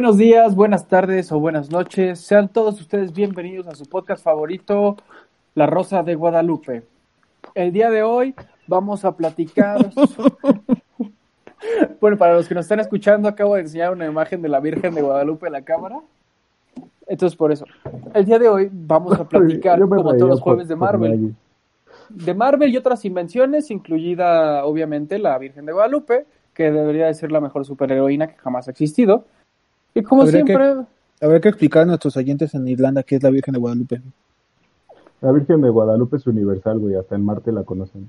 Buenos días, buenas tardes o buenas noches. Sean todos ustedes bienvenidos a su podcast favorito, La Rosa de Guadalupe. El día de hoy vamos a platicar. bueno, para los que nos están escuchando, acabo de enseñar una imagen de la Virgen de Guadalupe en la cámara. Entonces, por eso. El día de hoy vamos a platicar, como todos los jueves, de Marvel. De Marvel y otras invenciones, incluida obviamente la Virgen de Guadalupe, que debería de ser la mejor superheroína que jamás ha existido. Y como Habría que- siempre, Habrá que explicar a nuestros oyentes en Irlanda qué es la Virgen de Guadalupe. La Virgen de Guadalupe es universal, güey. Hasta en Marte la conocen.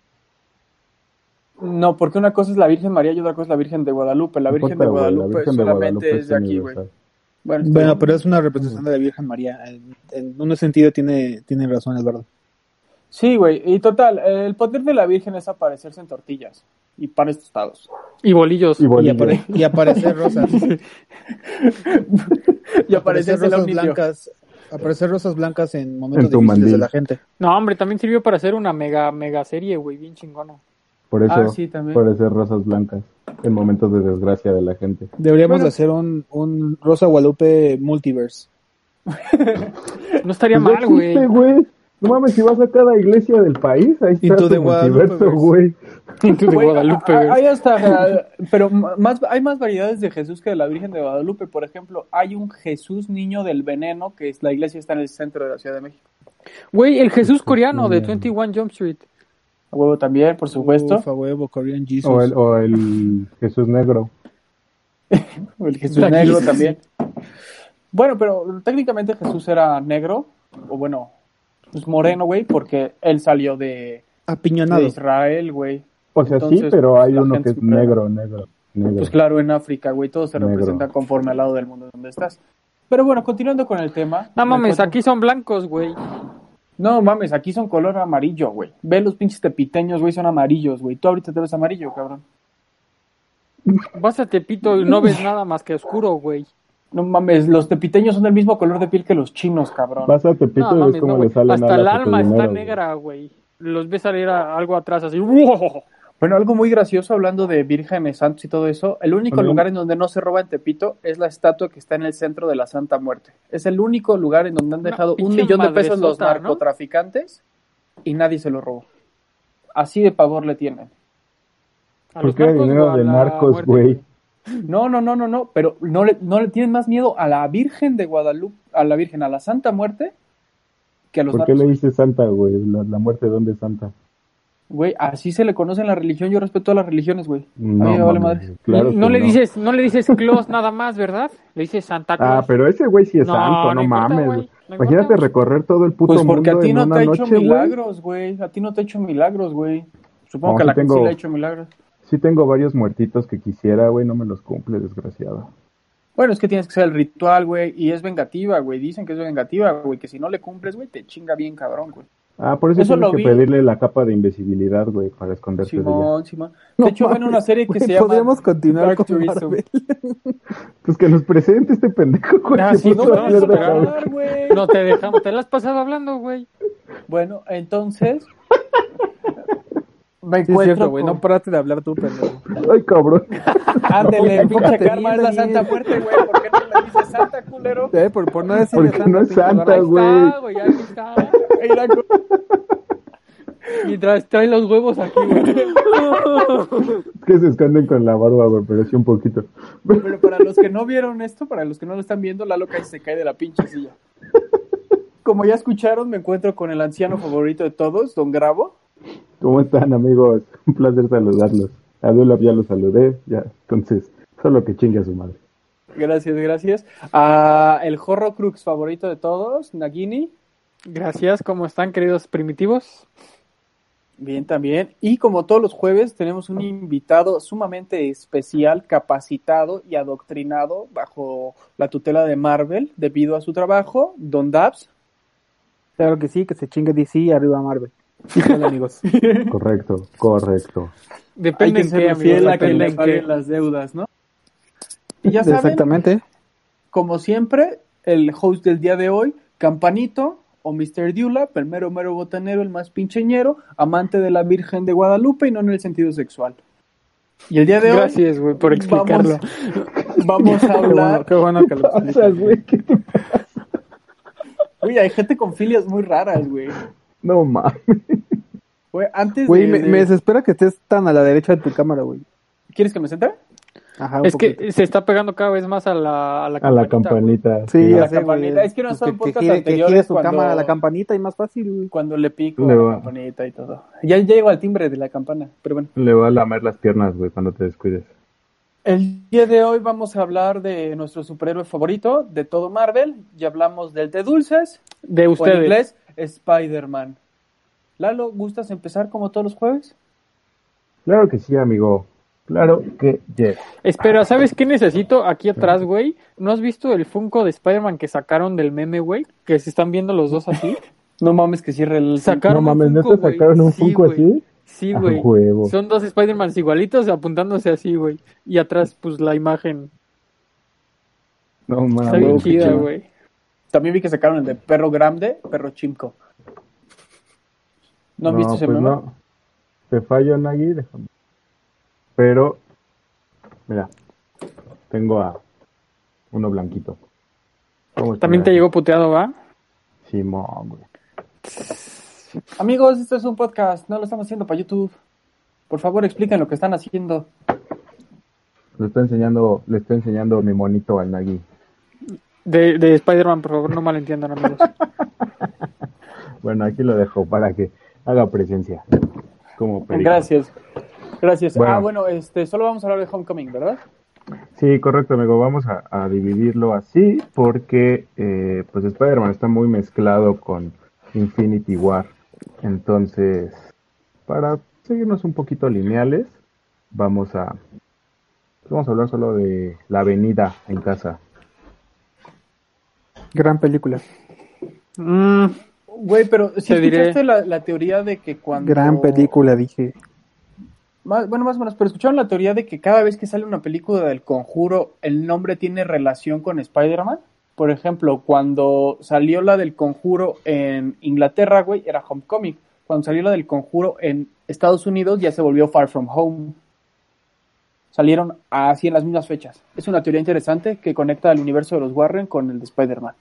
no, porque una cosa es la Virgen María y otra cosa es la Virgen de Guadalupe. La Virgen de güey, la Guadalupe Virgen de solamente Guadalupe es de aquí, güey. Bueno, pero es una representación de la Virgen María. En, en un sentido tiene, tiene razón, Eduardo. Sí, güey. Y total, el poder de la Virgen es aparecerse en tortillas y panes tostados. Y bolillos. Y Y, bolillo. apare- y aparecer rosas. y aparecerse el rosas blancas. Aparecer rosas blancas en momentos En difíciles mandil. de la gente. No, hombre, también sirvió para hacer una mega, mega serie, güey, bien chingona. Por eso, Ah, sí, también. por ser rosas blancas. En momentos de desgracia de la gente. Deberíamos Bueno. de hacer un, un Rosa Guadalupe multiverse. No estaría Pues mal, güey. No mames, si vas a cada iglesia del país, ahí está tu multiverso, güey. de Guadalupe. Hay hasta, eh, pero más, hay más variedades de Jesús que de la Virgen de Guadalupe. Por ejemplo, hay un Jesús niño del veneno, que es la iglesia está en el centro de la Ciudad de México. Güey, el Jesús coreano de Bien. 21 Jump Street. A huevo también, por supuesto. Uf, a huevo, Korean Jesus. O el, o el Jesús Negro. O el Jesús Black negro Jesus. también. Bueno, pero técnicamente Jesús era negro, o bueno, pues moreno, güey, porque él salió de, de Apiñonado. Israel, güey. O sea, sí, pero pues, hay uno que es negro, negro, negro. Pues claro, en África, güey, todo se Negro. representa conforme al lado del mundo donde estás. Pero bueno, continuando con el tema. No me mames, aquí son blancos, güey. No mames, aquí son color amarillo, güey. Ve los pinches tepiteños, güey, son amarillos, güey. Tú ahorita te ves amarillo, cabrón. Vas a Tepito y no ves nada más que oscuro, güey. No mames, los tepiteños son del mismo color de piel que los chinos, cabrón. Vas a Tepito No y ves cómo no, le salen Hasta el alma está negra, güey. Los ves salir a- algo atrás así. ¡wow! Bueno, algo muy gracioso hablando de vírgenes santos y todo eso. El único lugar en donde no se roba en Tepito es la estatua que está en el centro de la Santa Muerte. Es el único lugar en donde han dejado un millón de pesos los narcotraficantes y nadie se lo robó. Así de pavor le tienen. ¿Por qué dinero de narcos, muerte, güey? No, no, no, no, no, pero no le, no le tienen más miedo a la Virgen de Guadalupe, a la Virgen, a la Santa Muerte, que a los ¿Por qué le dices Santa, güey? La, la muerte, ¿dónde es Santa? Güey, así se le conoce en la religión. Yo respeto todas las religiones, güey. No, a mí me vale madre. claro no le dices, no le dices Claus nada más, ¿verdad? Le dices Santa Claus. Ah, pero ese güey sí es No, santo, no, importa, mames. güey, Imagínate importa. recorrer todo el puto Pues porque a mundo ti no te ha hecho milagros, güey. A ti no te ha hecho milagros, güey. Supongo No, que a la gente sí tengo- le ha hecho milagros. Sí tengo varios muertitos que quisiera, güey, no me los cumple, desgraciado. Bueno, es que tienes que hacer el ritual, güey. Y es vengativa, güey. Dicen que es vengativa, güey. Que si no le cumples, güey, te chinga bien cabrón, güey. Ah, por eso, Eso tienes lo que vi. pedirle la capa de invisibilidad, güey, para esconderte de ella. Simón, Simón. No De hecho, ven mames, una serie que güey, se llama podríamos continuar Dark con. Marvel. Pues que nos presente este pendejo, güey. Ah, que sí, no esperar. güey. No te dejamos, te la has pasado hablando, güey. Bueno, entonces. Me Sí, es encuentro cierto, güey. con- No paraste de hablar tú, pendejo. Ay, cabrón. Ándele, pinche karma es la. Santa Muerte, güey. ¿Por qué no le dices Santa, culero? Eh, por, por no decir Porque no es santa, Ahí güey. está, güey, ahí está. Y trae, trae los huevos aquí, güey. Es que se esconden con la barba, güey, pero sí un poquito. Pero para los que no vieron esto, para los que no lo están viendo, Lalo casi se cae de la pinche silla. Como ya escucharon, me encuentro con el anciano favorito de todos, Don Grabo. ¿Cómo están, amigos? Un placer saludarlos. A Dulab ya lo saludé, ya. Entonces, solo que chingue a su madre. Gracias, gracias. A el Horror Crux favorito de todos, Nagini. Gracias, ¿cómo están, queridos primitivos? Bien, también. Y como todos los jueves, tenemos un invitado sumamente especial, capacitado y adoctrinado bajo la tutela de Marvel debido a su trabajo, Don Dabs. Claro que sí, que se chingue DC arriba Marvel. Hola, amigos. Correcto, correcto. Depende Hay que en qué, fiel a que le en paguen qué. las deudas, ¿no? Y ya saben, Exactamente. como siempre, el host del día de hoy, Campanito o Mr. Dula, el mero mero botanero, el más pincheñero, amante de la Virgen de Guadalupe y no en el sentido sexual. Y el día de hoy Gracias, güey, por explicarlo. vamos, vamos a Qué bueno, hablar. qué bueno que lo güey, ¿qué te- Güey, hay gente con filias muy raras, güey. No mames. Güey, antes Güey, de, me, de- me desespera que estés tan a la derecha de tu cámara, güey. ¿Quieres que me centre? Ajá, Es que se está pegando cada vez más a la, a la A la campanita, güey. campanita. Sí, la ya sé, campanita. güey. Es que no Pues son que, que, que gire su cuando- cámara a la campanita y más fácil, güey. Cuando le pico Le a la campanita y todo. Ya llego al timbre de la campana, pero bueno. Le va a lamer las piernas, güey, cuando te descuides. El día de hoy vamos a hablar de nuestro superhéroe favorito de todo Marvel. Ya hablamos del de dulces, De o en ustedes. inglés, Spider-Man. Lalo, ¿gustas empezar como todos los jueves? Claro que sí, amigo. Claro que yes. Espera, ¿sabes qué necesito aquí atrás, güey? ¿No has visto el Funko de Spider-Man que sacaron del meme, güey? Que se están viendo los dos así. No mames que cierre el... Sacaron no un mames, ¿neta Funko, güey. sacaron un Sí, Funko así? Sí, güey. Son dos Spider-Mans igualitos apuntándose así, güey. Y atrás, pues, la imagen. No mames. Está bien chida, güey. También vi que sacaron el de Perro Grande, Perro Chimco. ¿No, has visto ese pues meme? no. Te fallo, Nagui, déjame. Pero, mira, tengo a uno blanquito. ¿Cómo está, También te llegó puteado, ¿va? Simón, güey. Amigos, esto es un podcast, no lo estamos haciendo para YouTube. Por favor, expliquen lo que están haciendo. Le está enseñando, le está enseñando mi monito al Nagui. De, de Spider-Man, por favor, no malentiendan, amigos. Bueno, aquí lo dejo para que haga presencia. Como perico. Gracias. Gracias. Bueno. Ah, bueno, este, solo vamos a hablar de Homecoming, ¿verdad? Sí, correcto, amigo. Vamos a, a dividirlo así porque eh, pues Spider-Man está muy mezclado con Infinity War. Entonces, para seguirnos un poquito lineales, vamos a vamos a hablar solo de la avenida en casa. Gran película. Mm, Güey, pero si diré. escuchaste la, la teoría de que cuando... Gran película, dije. Más- bueno, más o menos, pero escucharon la teoría de que cada vez que sale una película del conjuro, el nombre tiene relación con Spider-Man. Por ejemplo, cuando salió la del conjuro en Inglaterra, güey, era Homecoming. Cuando salió la del conjuro en Estados Unidos, ya se volvió Far From Home. Salieron así en las mismas fechas. Es una teoría interesante que conecta al universo de los Warren con el de Spider-Man.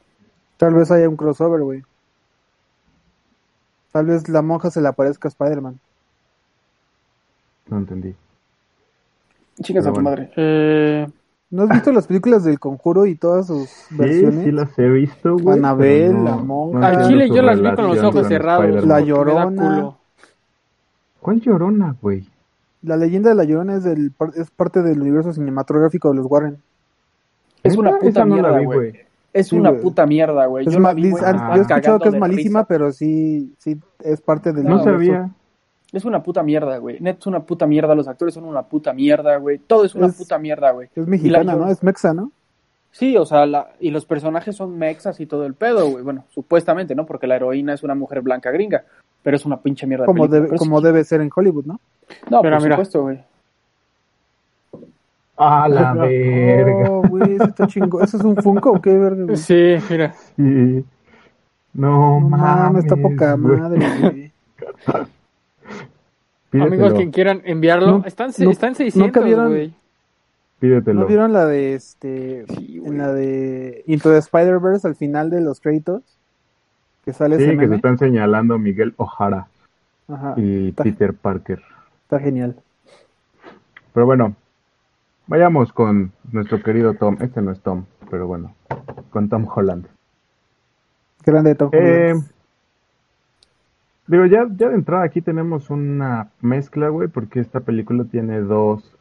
Tal vez haya un crossover, güey. Tal vez la monja se le aparezca a Spider-Man. No entendí. Chicas a tu bueno. madre. eh, ¿No has visto las películas del Conjuro y todas sus Sí, versiones? sí las he visto, güey. Anabel, la monja. al chile yo las vi con los ojos cerrados. La Llorona. ¿Cuál llorona, güey? La leyenda de la Llorona es, del, es parte del universo cinematográfico de los Warren. Es una puta no mierda, güey. Es Sí, una puta mierda, güey. Es Yo vi, he escuchado que es malísima, risa. pero sí, sí es parte del No, universo. sabía. Es una puta mierda, güey. Net es una puta mierda. Los actores son una puta mierda, güey. Todo es una Es- puta mierda, güey. Es mexicana, ¿no? Es mexa, ¿no? Sí, o sea, la... y los personajes son mexas y todo el pedo, güey. Bueno, supuestamente, ¿no? Porque la heroína es una mujer blanca gringa. Pero es una pinche mierda. de Como, película. debe, Pero sí- como debe ser en Hollywood, ¿no? No, Mira, por mira. supuesto, güey. A la verga. Güey, eso está chingo. ¿Eso es un Funko o qué verga, güey? Sí, mira. Sí. No, No mames, está poca güey. madre, güey. Amigos que quieran enviarlo, No, están, no, están nunca 600, vieron- güey. Pídetelo. ¿No vieron la de este Sí, en la de Into the Spider-Verse al final de los créditos? Que sale Sí, ese que se están señalando Miguel O'Hara Ajá, y está, Peter Parker. está genial. Pero bueno, vayamos con nuestro querido Tom. Este no es Tom, pero bueno, con Tom Holland. Grande Tom Eh, Holland. Digo, ya, ya de entrada aquí tenemos una mezcla, güey, porque esta película tiene dos,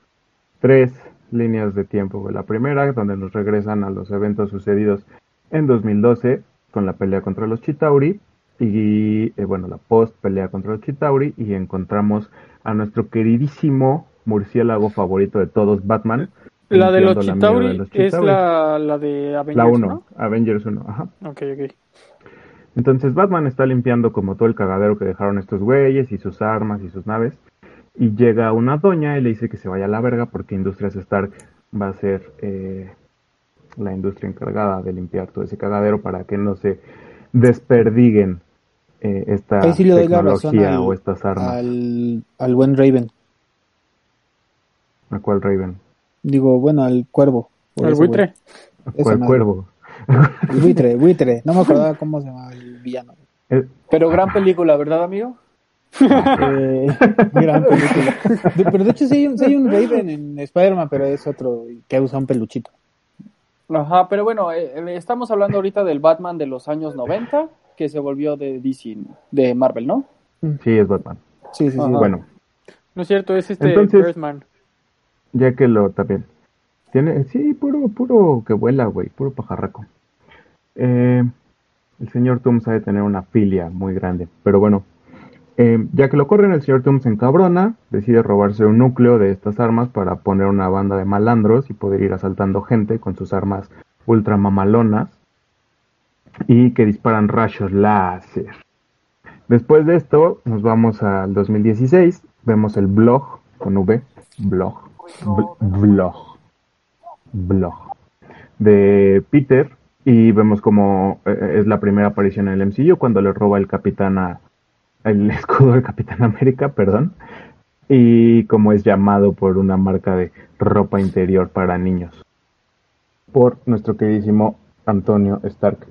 tres líneas de tiempo, güey. La primera, donde nos regresan a los eventos sucedidos en 2012 con la pelea contra los Chitauri y, eh, bueno, la post pelea contra los Chitauri y encontramos a nuestro queridísimo murciélago favorito de todos, Batman. La de los la Chitauri de los es la, la de Avengers, La 1, ¿no? Avengers 1, ajá. Ok, ok. Entonces Batman está limpiando como todo el cagadero que dejaron estos güeyes y sus armas y sus naves. Y llega una doña y le dice que se vaya a la verga porque Industrias Stark va a ser eh, la industria encargada de limpiar todo ese cagadero para que no se desperdiguen eh, esta Ahí sí le doy la razón tecnología al, o estas armas. al, al buen Raven. ¿A cuál Raven? Digo, bueno, al cuervo. Eso, buitre. ¿A Esa cuál madre. cuervo? El buitre, buitre. No me acordaba cómo se llamaba el villano. Eh, Pero gran película, ¿verdad, amigo? Eh, gran película. De- pero de hecho sí hay, un, sí hay un Raven en Spider-Man, pero es otro que usa un peluchito. Ajá, pero bueno, eh, eh, estamos hablando ahorita del Batman de los años 90, que se volvió de DC, de Marvel, ¿no? sí, es Batman. Sí, sí, sí. Ajá. Bueno, No es cierto, es este Entonces- Birdman. ya que lo también. Tiene, sí, puro, puro que vuela, güey, puro pajarraco. Eh, el señor Tooms ha de tener una filia muy grande, pero bueno, eh, ya que lo corren, el señor Tooms se encabrona, decide robarse un núcleo de estas armas para poner una banda de malandros y poder ir asaltando gente con sus armas ultra mamalonas y que disparan rayos láser. Después de esto, nos vamos al 2016, vemos el blog con V, blog, bl- blog, blog de Peter y vemos como eh, es la primera aparición en el MCU cuando le roba el capitán a el escudo del Capitán América, perdón, y como es llamado por una marca de ropa interior para niños por nuestro queridísimo Antonio Stark.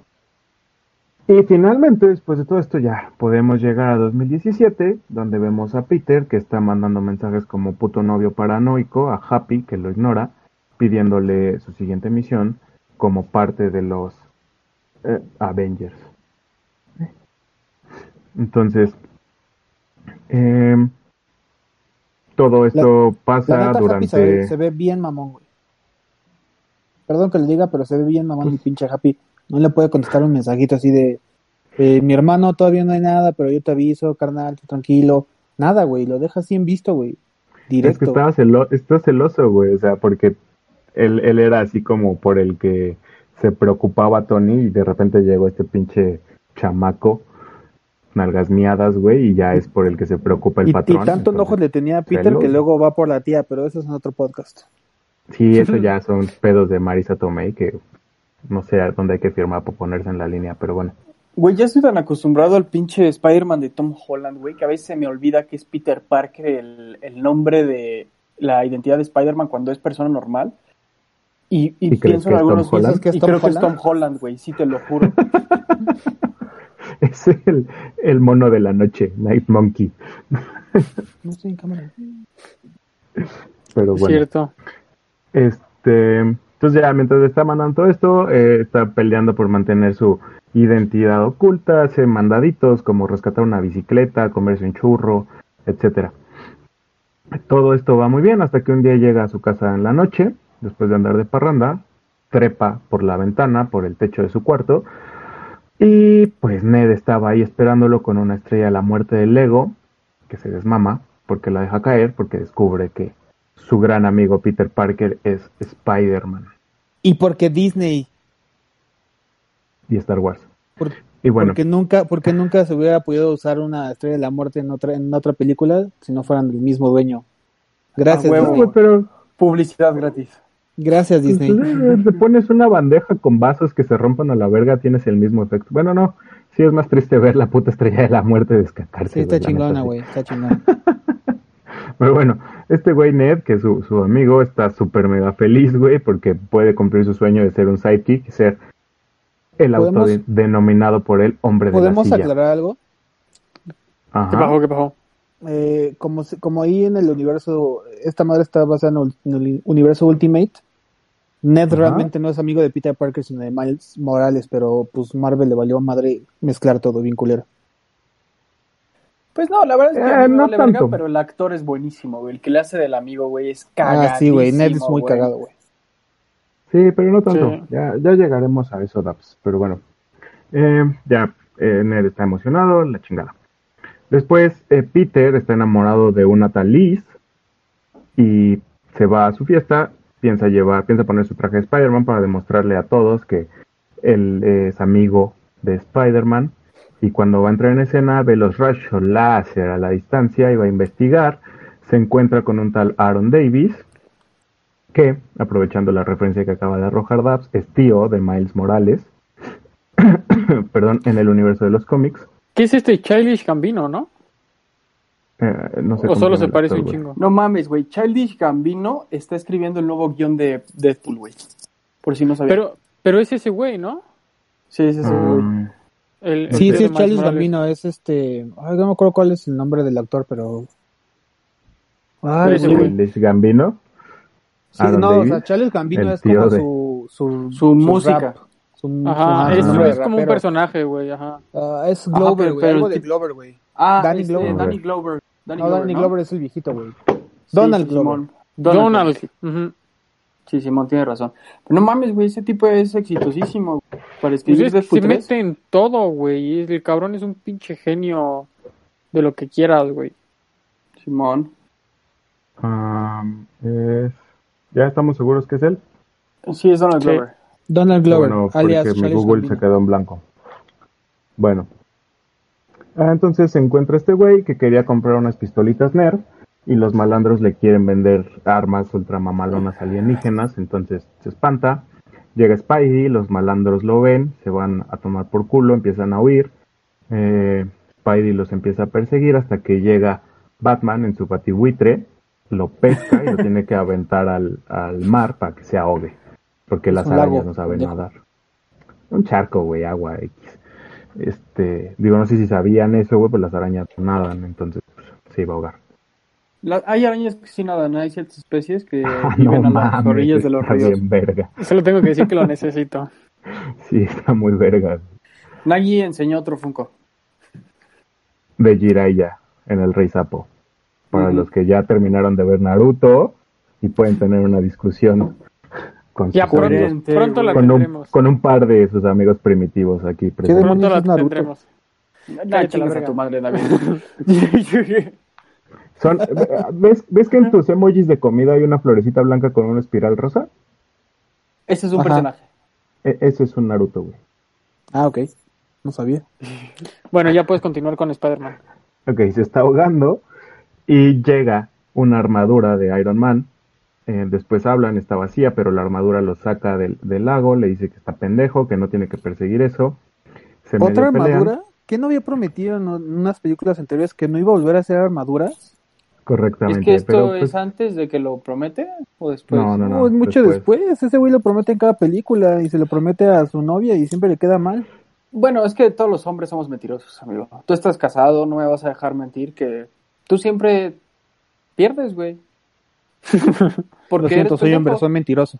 Y finalmente, después de todo esto, ya podemos llegar a 2017, donde vemos a Peter que está mandando mensajes como puto novio paranoico a Happy, que lo ignora, pidiéndole su siguiente misión como parte de los eh, Avengers. Entonces, em, todo esto pasa La neta, Happy se ve, durante... se ve bien mamón, güey. Perdón que le diga, pero se ve bien mamón el pinche Happy. No le puede contestar un mensajito así de... eh, mi hermano todavía no hay nada, pero yo te aviso, carnal, tú tranquilo. Nada, güey, lo deja así en visto, güey. Es que Directo. estaba celo- está celoso, güey, o sea, porque él, él era así como por el que se preocupaba Tony y de repente llegó este pinche chamaco, nalgas miadas, güey, y ya es por el que se preocupa el y, y patrón. tanto enojo le tenía a Peter celos. que luego va por la tía, pero eso es en otro podcast. Sí, eso ya son pedos de Marisa Tomei que no sé a dónde hay que firmar para ponerse en la línea, pero bueno. Güey, ya estoy tan acostumbrado al pinche Spider-Man de Tom Holland, güey, que a veces se me olvida que es Peter Parker el, el nombre de la identidad de Spider-Man cuando es persona normal. Y, y ¿Y crees pienso que en es Tom algunos piensas ¿Que es y Tom creo que es Tom Holland? Holland, güey, sí te lo juro. Es el, el mono de la noche, Night Monkey. No estoy en cámara. Pero Es bueno. cierto. Este, entonces ya mientras está mandando todo esto, eh, está peleando por mantener su identidad oculta, hace mandaditos como rescatar una bicicleta, comerse un churro, etcétera. Todo esto va muy bien hasta que un día llega a su casa en la noche, después de andar de parranda, trepa por la ventana, por el techo de su cuarto, y pues Ned estaba ahí esperándolo con una estrella de la muerte del Lego, que se desmama porque la deja caer, porque descubre que su gran amigo Peter Parker es Spider-Man Y porque Disney, y Star Wars. por- Y bueno, porque nunca, porque nunca se hubiera podido usar una estrella de la muerte en otra, en otra película si no fueran del mismo dueño. Gracias, huevo, Disney. pero Publicidad gratis. Gracias, Disney. pues, te pones una bandeja con vasos que se rompan a la verga, tienes el mismo efecto. Bueno, no, sí es más triste ver la puta estrella de la muerte descacarse. Sí, está chingona, güey, está chingona. Pero bueno, este güey Ned, que es su, su amigo, está súper mega feliz, güey, porque puede cumplir su sueño de ser un sidekick y ser el ¿Podemos- autodenominado por él hombre de la ¿Podemos silla. aclarar algo? Ajá. ¿Qué pasó? ¿Qué pasó? Eh, como, se- como ahí en el universo, esta madre está basada en el, en el universo Ultimate. Ned realmente no es amigo de Peter Parker, sino de Miles Morales, pero pues Marvel le valió madre mezclar todo bien culero. Pues no, la verdad es que Eh, a no vale verga, tanto. pero el actor es buenísimo, güey. El que le hace del amigo, güey, es cagadísimo, Ah, sí, güey. Ned es muy güey. cagado, güey. Sí, pero no tanto. Sí. Ya, ya llegaremos a eso, Daps. Pero bueno, Eh, ya eh, Ned está emocionado, la chingada. Después, eh, Peter está enamorado de una tal Liz y se va a su fiesta. Piensa llevar, piensa poner su traje de Spider-Man para demostrarle a todos que él es amigo de Spider-Man. Y cuando va a entrar en escena, ve los rayos láser a la distancia y va a investigar. Se encuentra con un tal Aaron Davis, que, aprovechando la referencia que acaba de arrojar Dabs, es tío de Miles Morales, perdón, en el universo de los cómics. ¿Qué es este Childish Gambino, no? Eh, no sé O solo se parece actor, un güey. chingo. No mames, güey. Childish Gambino está escribiendo el nuevo guion de Deadpool, güey. Por si no sabía. Pero, pero es ese güey, ¿no? sí, sí, sí, güey. El, el Sí, sí, es Morales. Gambino, es este. Ay, no me acuerdo cuál es el nombre del actor, pero. Ay, Ese. Childish Gambino. Sí, Aaron no, o Davis, sea, Charles Gambino el es como de- su, su, Su música. rap, su- Ajá, su- es, su nombre de es como un personaje, güey, ajá. Ah, es Glover, pero- güey. Algo de Glover, güey. Ah, Danny este, Glover. Danny Glover. Danny No, Glover, Danny ¿no? Glover es el viejito, güey. Donald sí, Glover. Simón. Donald. Sí, Simón tiene razón. Pero no mames, güey, ese tipo es exitosísimo. güey. Para Pues escribir es que Deadpool se 3. mete en todo, güey. El cabrón es un pinche genio de lo que quieras, güey. Simón. um, es- ¿Ya estamos seguros que es él? Sí, es Donald Sí. Glover. Donald Glover, bueno, alias porque mi Google Gambino. se quedó en blanco. Bueno. Ah, entonces se encuentra este güey que quería comprar unas pistolitas Nerf y los malandros le quieren vender armas ultramamalonas alienígenas, entonces se espanta. Llega Spidey, los malandros lo ven, se van a tomar por culo, empiezan a huir. Eh, Spidey los empieza a perseguir hasta que llega Batman en su batibuitre, lo pesca y lo tiene que aventar al, al mar para que se ahogue, porque las arañas no saben nadar. Un charco, güey, agua X. Este, digo, no sé si sabían eso, güey, pues las arañas no nadan, entonces pues, se iba a ahogar. La- hay arañas que sí nadan, hay ciertas especies que Ah, viven no a las mames, orillas de los está ríos. bien verga. Solo tengo que decir que lo necesito. Sí, está muy verga. Nagi enseñó otro Funko. De Jiraiya en el Rey Sapo. Para los que ya terminaron de ver Naruto y pueden tener una discusión con, Ya sus amigos- pronto, la con, un, tendremos. con un par de sus amigos primitivos aquí presentes. Pronto la tendremos. Ya Cállate chingas la a verga. tu madre, David. Son, ¿ves, ¿Ves que en tus emojis de comida hay una florecita blanca con una espiral rosa? Ese es un Ajá. personaje. E- ese es un Naruto, güey. Ah, ok. No sabía. Bueno, ya puedes continuar con Spider-Man. Ok, se está ahogando y llega una armadura de Iron Man. Eh, después hablan, está vacía, pero la armadura lo saca del, del lago, le dice que está pendejo, que no tiene que perseguir eso. Se ¿Otra armadura? ¿Qué no había prometido en unas películas anteriores que no iba a volver a hacer armaduras? Correctamente. ¿Es que esto pero, pues, es antes de que lo promete o después? No, no, No, es mucho después. después. Ese güey lo promete en cada película y se lo promete a su novia y siempre le queda mal. Bueno, es que todos los hombres somos mentirosos, amigo. Tú estás casado, no me vas a dejar mentir que tú siempre pierdes, güey. Porque Lo siento, soy hombre, pendejo. soy mentiroso.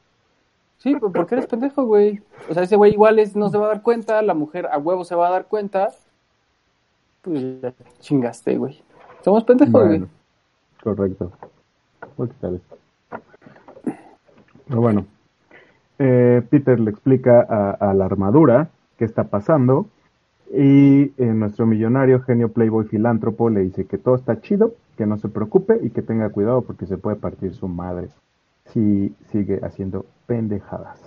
Sí, pero porque eres pendejo, güey. O sea, ese güey igual es, no se va a dar cuenta, la mujer a huevo se va a dar cuenta. Pues ya chingaste, güey. Somos pendejos, güey. Bueno, correcto. Voy a quitar esto. Pero bueno, eh, Peter le explica a, a la armadura qué está pasando y eh, nuestro millonario genio playboy filántropo le dice que todo está chido, que no se preocupe y que tenga cuidado porque se puede partir su madre si sigue haciendo pendejadas.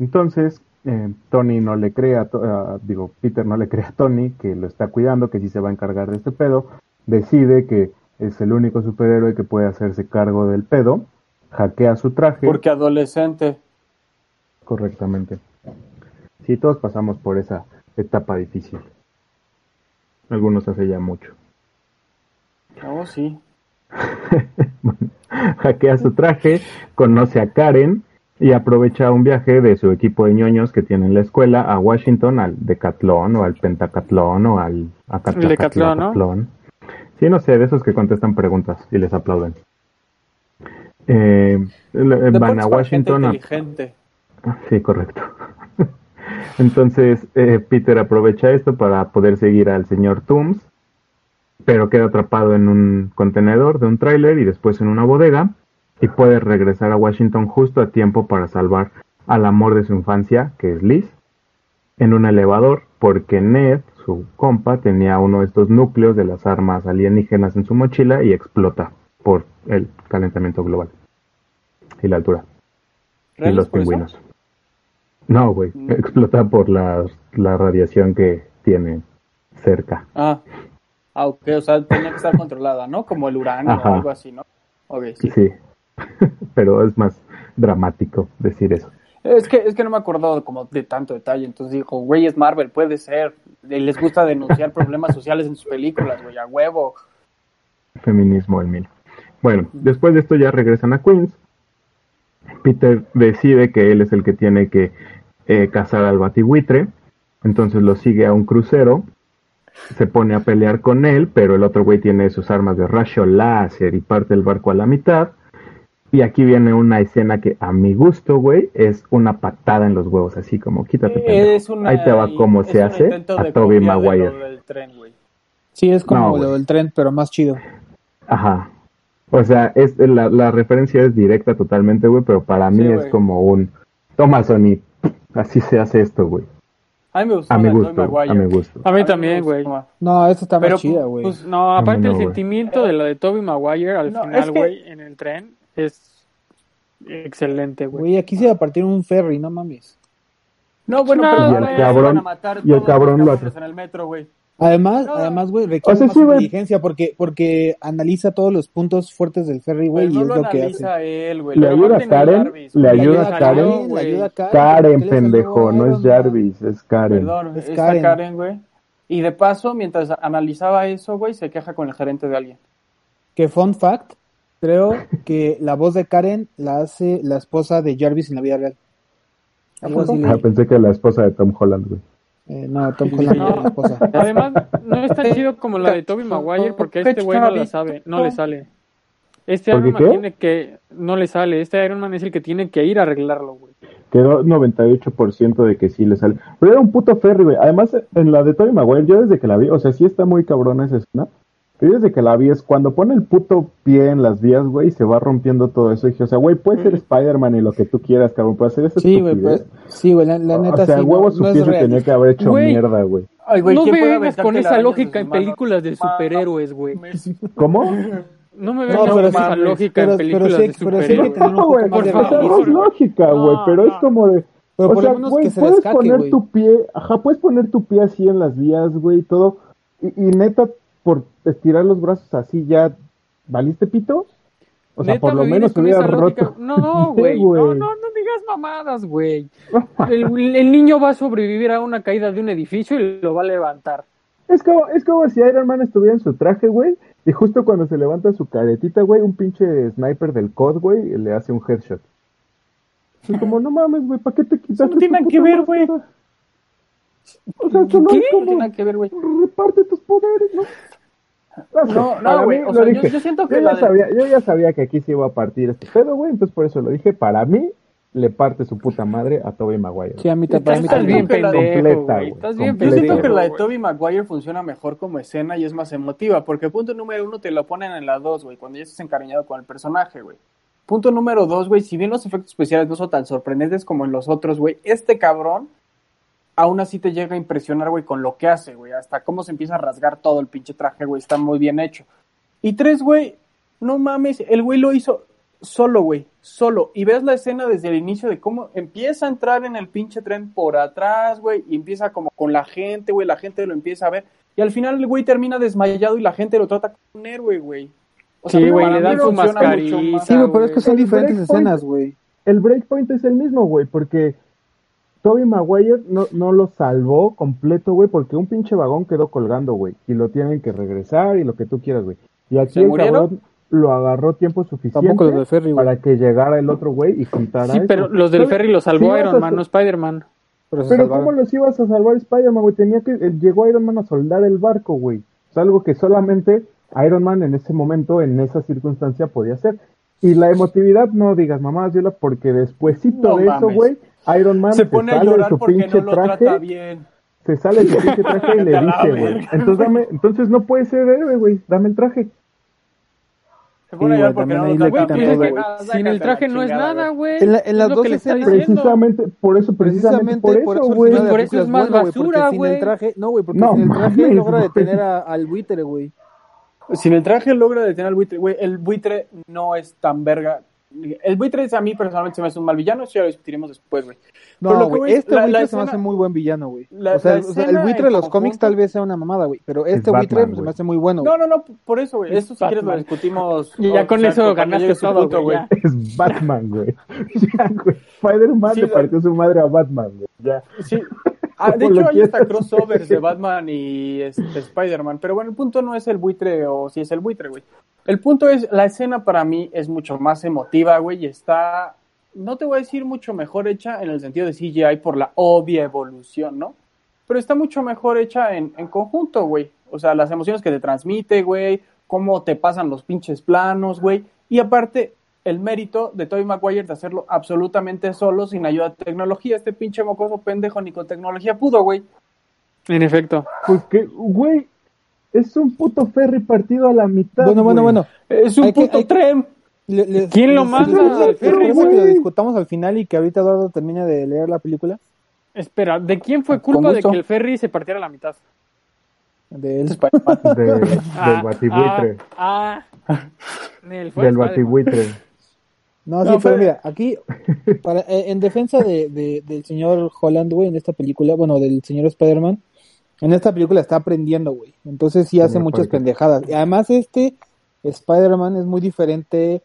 Entonces, eh, Tony no le cree a, To- a- digo, Peter no le cree a Tony que lo está cuidando, que sí se va a encargar de este pedo. Decide que es el único superhéroe que puede hacerse cargo del pedo. Hackea su traje Porque adolescente. correctamente. Sí, todos pasamos por esa etapa difícil. Algunos hace ya mucho. Oh, sí. Hackea su traje, conoce a Karen y aprovecha un viaje de su equipo de ñoños que tiene en la escuela a Washington, al Decatlón o al Pentacatlón o al Decatlón, ¿no? Sí, no sé, de esos que contestan preguntas y les aplauden. Eh, van a Washington a, inteligente. Sí, correcto. Entonces, eh, Peter aprovecha esto para poder seguir al señor Tooms pero queda atrapado en un contenedor de un tráiler y después en una bodega y puede regresar a Washington justo a tiempo para salvar al amor de su infancia, que es Liz, en un elevador porque Ned, su compa, tenía uno de estos núcleos de las armas alienígenas en su mochila y explota por el calentamiento global y la altura y ¿Reales los eso? pingüinos. No, güey, Mm. explota por la, la radiación que tiene cerca. Ah. Ah, ok, o sea, tenía que estar controlada, ¿no? Como el uranio Ajá. o algo así, ¿no? Ok, sí. Sí, pero es más dramático decir eso. Es que, es que no me acuerdo como de tanto detalle, entonces dijo, güey, es Marvel, puede ser. Les gusta denunciar problemas sociales en sus películas, güey, a huevo. Feminismo el mil. Bueno, después de esto ya regresan a Queens. Peter decide que él es el que tiene que eh, cazar al batibuitre. Entonces lo sigue a un crucero. Se pone a pelear con él, pero el otro güey tiene sus armas de rayo láser y parte el barco a la mitad. Y aquí viene una escena que a mi gusto, güey, es una patada en los huevos, así como quítate. pendejo". Es una- Ahí te va cómo es se hace a Toby de Maguire. del tren. Sí, es como No, lo del tren, pero más chido. Ajá. O sea, es la, la referencia es directa totalmente, güey, pero para mí Sí, es como un toma Sony, así se hace esto, güey. A mí me gustó A mi gusto, Maguire. a mi gusto. A mí también, güey. No, esta está Pero, más chida, güey. Pues no, aparte no, el güey. sentimiento de la de Toby Maguire al No, final, es que- güey, en el tren es excelente, güey. Güey, aquí se va a partir un ferry, no mames. No, bueno, No, pero y el cabrón- van a matar y el cabrón lo en el metro, güey. Además, No. además, güey, requiere O sea, más sí, inteligencia porque, porque analiza todos los puntos fuertes del ferry, güey, y no es lo lo que analiza hace. él. Le Lo ayuda a Karen, Jarvis, le ayuda a Karen. le ayuda a Karen. Karen, ¿Qué le salió pendejo, no es? Jarvis, es Karen. Perdón, Es Karen. Karen, güey. Y de paso, mientras analizaba eso, güey, se queja con el gerente de alguien. Que fun fact, creo que la voz de Karen la hace la esposa de Jarvis en la vida real. Ah, pensé que la esposa de Tom Holland, güey. Eh, no, Tom Holland no era la esposa. Además, no es tan chido como la de Toby Maguire porque este güey no la sabe, no le sale. Este ¿Por qué Iron Man qué? tiene que, no le sale, este Iron Man es el que tiene que ir a arreglarlo, güey. Quedó 98% de que sí le sale. Pero era un puto ferry, güey. Además, en la de Tobey Maguire, yo desde que la vi, o sea, sí está muy cabrona esa escena. Pero desde que la vi es cuando pone el puto pie en las vías, güey, y se va rompiendo todo eso. Y dije, o sea, güey, puede ser Spider-Man y lo que tú quieras, cabrón, pero hacer eso Sí, güey, pues, sí, güey, la, la neta o sea, sí, huevo no, su no pie se tenía que haber hecho mierda, güey. Ay, güey, no ¿quién puede vengas con esa lógica en películas de superhéroes, güey. ¿Cómo? No me No, con sí, esa lógica pero- en películas de pero sí superhéroes. No, güey, no es realismo. lógica, güey, No, pero es no. como de... Pero o por sea, güey, se puedes poner tu pie, ajá, puedes poner tu pie así en las vías, güey, y todo. Y, y neta, por estirar los brazos así ya, ¿valiste pito? O sea, Neta, por lo me menos vienes con hubiera esa lógica. roto. No, Sí, güey. No, no, no digas mamadas, güey. El, el niño va a sobrevivir a una caída de un edificio y lo va a levantar. Es como, es como si Iron Man estuviera en su traje, güey, y justo cuando se levanta su caretita, güey, un pinche sniper del COD, güey, le hace un headshot. Es como, no mames, güey, ¿para qué te quitaste no tiene que ver, güey. O sea, solo ¿Qué? es No tiene que ver, güey. reparte tus poderes, ¿no? No, sé, No, güey, o sea, yo- dije. yo siento que yo ya de- sabía, yo ya sabía que aquí se iba a partir este pedo, güey, entonces por eso lo dije, para mí, le parte su puta madre a Tobey Maguire. Sí, a mí, ta- para mí Estás Estás también. bien pendejo, completa, güey. Estás bien Yo siento que la de. Toby Maguire funciona mejor como escena y es más emotiva, porque punto número uno te lo ponen en la dos, güey, cuando ya estás encariñado con el personaje, güey. Punto número dos, güey, si bien los efectos especiales no son tan sorprendentes como en los otros, güey, este cabrón aún así te llega a impresionar, güey, con lo que hace, güey, hasta cómo se empieza a rasgar todo el pinche traje, güey, está muy bien hecho. Y tres, güey, no mames, el güey lo hizo solo, güey, solo. Y ves la escena desde el inicio de cómo empieza a entrar en el pinche tren por atrás, güey, y empieza como con la gente, güey, la gente lo empieza a ver. Y al final el güey termina desmayado y la gente lo trata como un héroe, güey. O Sí, güey, le dan su funciona mucho mascarita, más. Sí, güey, pero es que son El diferentes escenas, güey. el breakpoint es el mismo, güey, porque Toby Maguire no, no lo salvó completo, güey, porque un pinche vagón quedó colgando, güey, y lo tienen que regresar y lo que tú quieras, güey. Y aquí ¿Se el cabrón lo agarró tiempo suficiente Tampoco los del ferry, güey. para que llegara el otro güey y quitara Sí, eso. pero los del ferry Sí salvó Iron Man, no Spider-Man. Pero. ¿cómo los ibas a salvar Spider-Man, güey? Tenía que... eh, Llegó Iron Man a soldar el barco, güey. Es algo que solamente Iron Man en ese momento, en esa circunstancia, podía hacer. Y la emotividad, no digas mamás, Yola, porque despuésito No de eso, güey, Iron Man Se pone a sale de llorar su porque pinche no lo traje, trata bien. se sale de pinche traje y le A dice, güey. Entonces, dame, entonces no puede ser héroe, güey. Dame el traje. Se pone a Sí, llorar porque no güey. güey. Ah, sin el traje no es nada, güey. En la- en las Es lo dos escenas-. Precisamente, por eso, precisamente, Precisamente por, eso, güey. Por eso es más bueno, güey, basura, sin güey. el traje, no, güey, porque No sin el traje mames, logra detener a- al buitre, güey. Sin el traje logra detener al buitre. Güey, el buitre no es tan verga. El buitre a mí personalmente se me hace un mal villano, eso ya lo discutiremos después, güey. No, güey, este la- buitre la se me hace muy buen villano, güey. O sea, la o sea, el buitre en de los conjunto- cómics tal vez sea una mamada, güey, pero este Batman, buitre se me hace muy bueno. No, no, no, por eso, güey. Esto si Batman. quieres lo discutimos. Y ya o con sea, eso ganaste todo, punto, güey. Es Batman, güey. Ya, güey. Spider-Man Sí, le partió su madre a Batman, güey. Ya. Sí. Ah, de hecho, hay hasta crossovers de Batman y este, Spider-Man. Pero bueno, el punto no es el buitre o si es el buitre, güey. El punto es, la escena para mí es mucho más emotiva, güey, y está, no te voy a decir mucho mejor hecha en el sentido de CGI por la obvia evolución, ¿no? Pero está mucho mejor hecha en, en conjunto, güey. O sea, las emociones que te transmite, güey, cómo te pasan los pinches planos, güey. Y aparte, el mérito de Tobey Maguire de hacerlo absolutamente solo, sin ayuda de tecnología. Este pinche mocoso pendejo ni con tecnología pudo, güey. En efecto. Porque, güey, es un puto ferry partido a la mitad. Bueno, bueno, güey. bueno. Es un Hay que- puto hay tren. Le- ¿Quién lo manda les- al les- ferry, ¿les parece que lo discutamos al final y que ahorita Eduardo termine de leer la película? Espera, ¿de quién fue Con culpa de que el ferry se partiera a la mitad? De él. Spider-Man. De- del Ah, batibuitre. Ah, ah. Nel, fue del Spider-Man. batibuitre. No, sí, No, pero mira, aquí, para, eh, en defensa de, de- del señor Holland, güey, en esta película, bueno, del señor Spider-Man, en esta película está aprendiendo, güey. Entonces sí hace muchas pendejadas. Y además este Spider-Man es muy diferente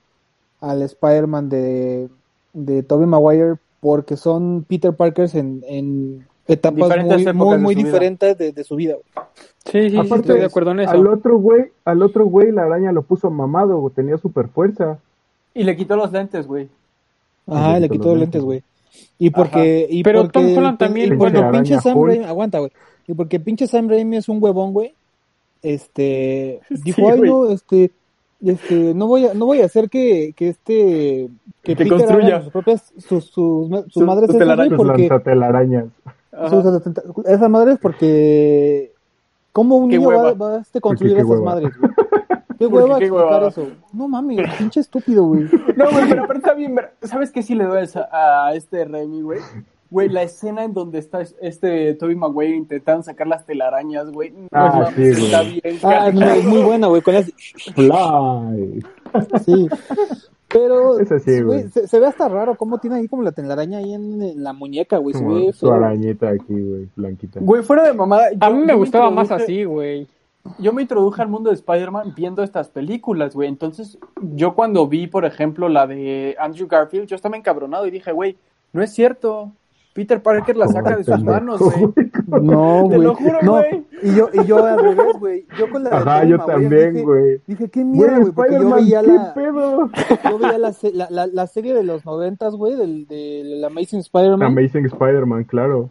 al Spider-Man de, de Tobey Maguire porque son Peter Parkers en, en etapas muy, muy, de muy diferentes de, de su vida. güey. Sí, sí, sí, Aparte, estoy de acuerdo en eso. Al otro güey, al otro güey la araña lo puso mamado, tenía super fuerza. Y le quitó los lentes, güey. Ajá, le le quitó los lentes, güey. Y porque, y Pero porque Tom Holland también, porque pinche Sam. Raimi, aguanta, güey. Y porque pinche Sam Raimi es un huevón, güey. Este, dijo, ay, no, este, este, no voy a, no voy a hacer que, que este, que, Que Peter construya. haga sus propias, sus, sus, sus, Sus- madres sus telarañas. Porque, sus- esas madres porque, ¿cómo un Qué niño va, hueva. va a este, construir esas hueva. madres, güey? ¿Qué hueva qué explicar hueva. eso? No mames, pinche estúpido, güey. No, güey, pero, pero está bien. ver- ¿Sabes qué sí le doy a, a este Remy, güey? Güey, la escena en donde está este Toby Maguire intentando sacar las telarañas, güey. No Ah, mames, sí, güey. está bien. Ah, no, es muy buena, güey, con las, Fly. Sí. Pero Es así, güey. se, se ve hasta raro cómo tiene ahí como la telaraña ahí en, en la muñeca, güey. Se ve su arañita aquí, güey, blanquita. Güey, fuera de mamada. A mí me gustaba más así, güey. Yo me introduje al mundo de Spider-Man viendo estas películas, güey. Entonces, yo cuando vi, por ejemplo, la de Andrew Garfield, yo estaba encabronado y dije, güey, no es cierto. Peter Parker la saca de sus manos, güey. No, Te güey. lo juro, no. güey. Y yo, y yo al revés, güey. Yo con la de Ajá, Tobey yo Maguire también, güey. Dije, qué mierda, güey. Porque yo Spider-Man, veía ¿qué la, pedo? yo veía la, la, la, la serie de los noventas, güey, del, del Amazing Spider-Man. Amazing Spider-Man, claro.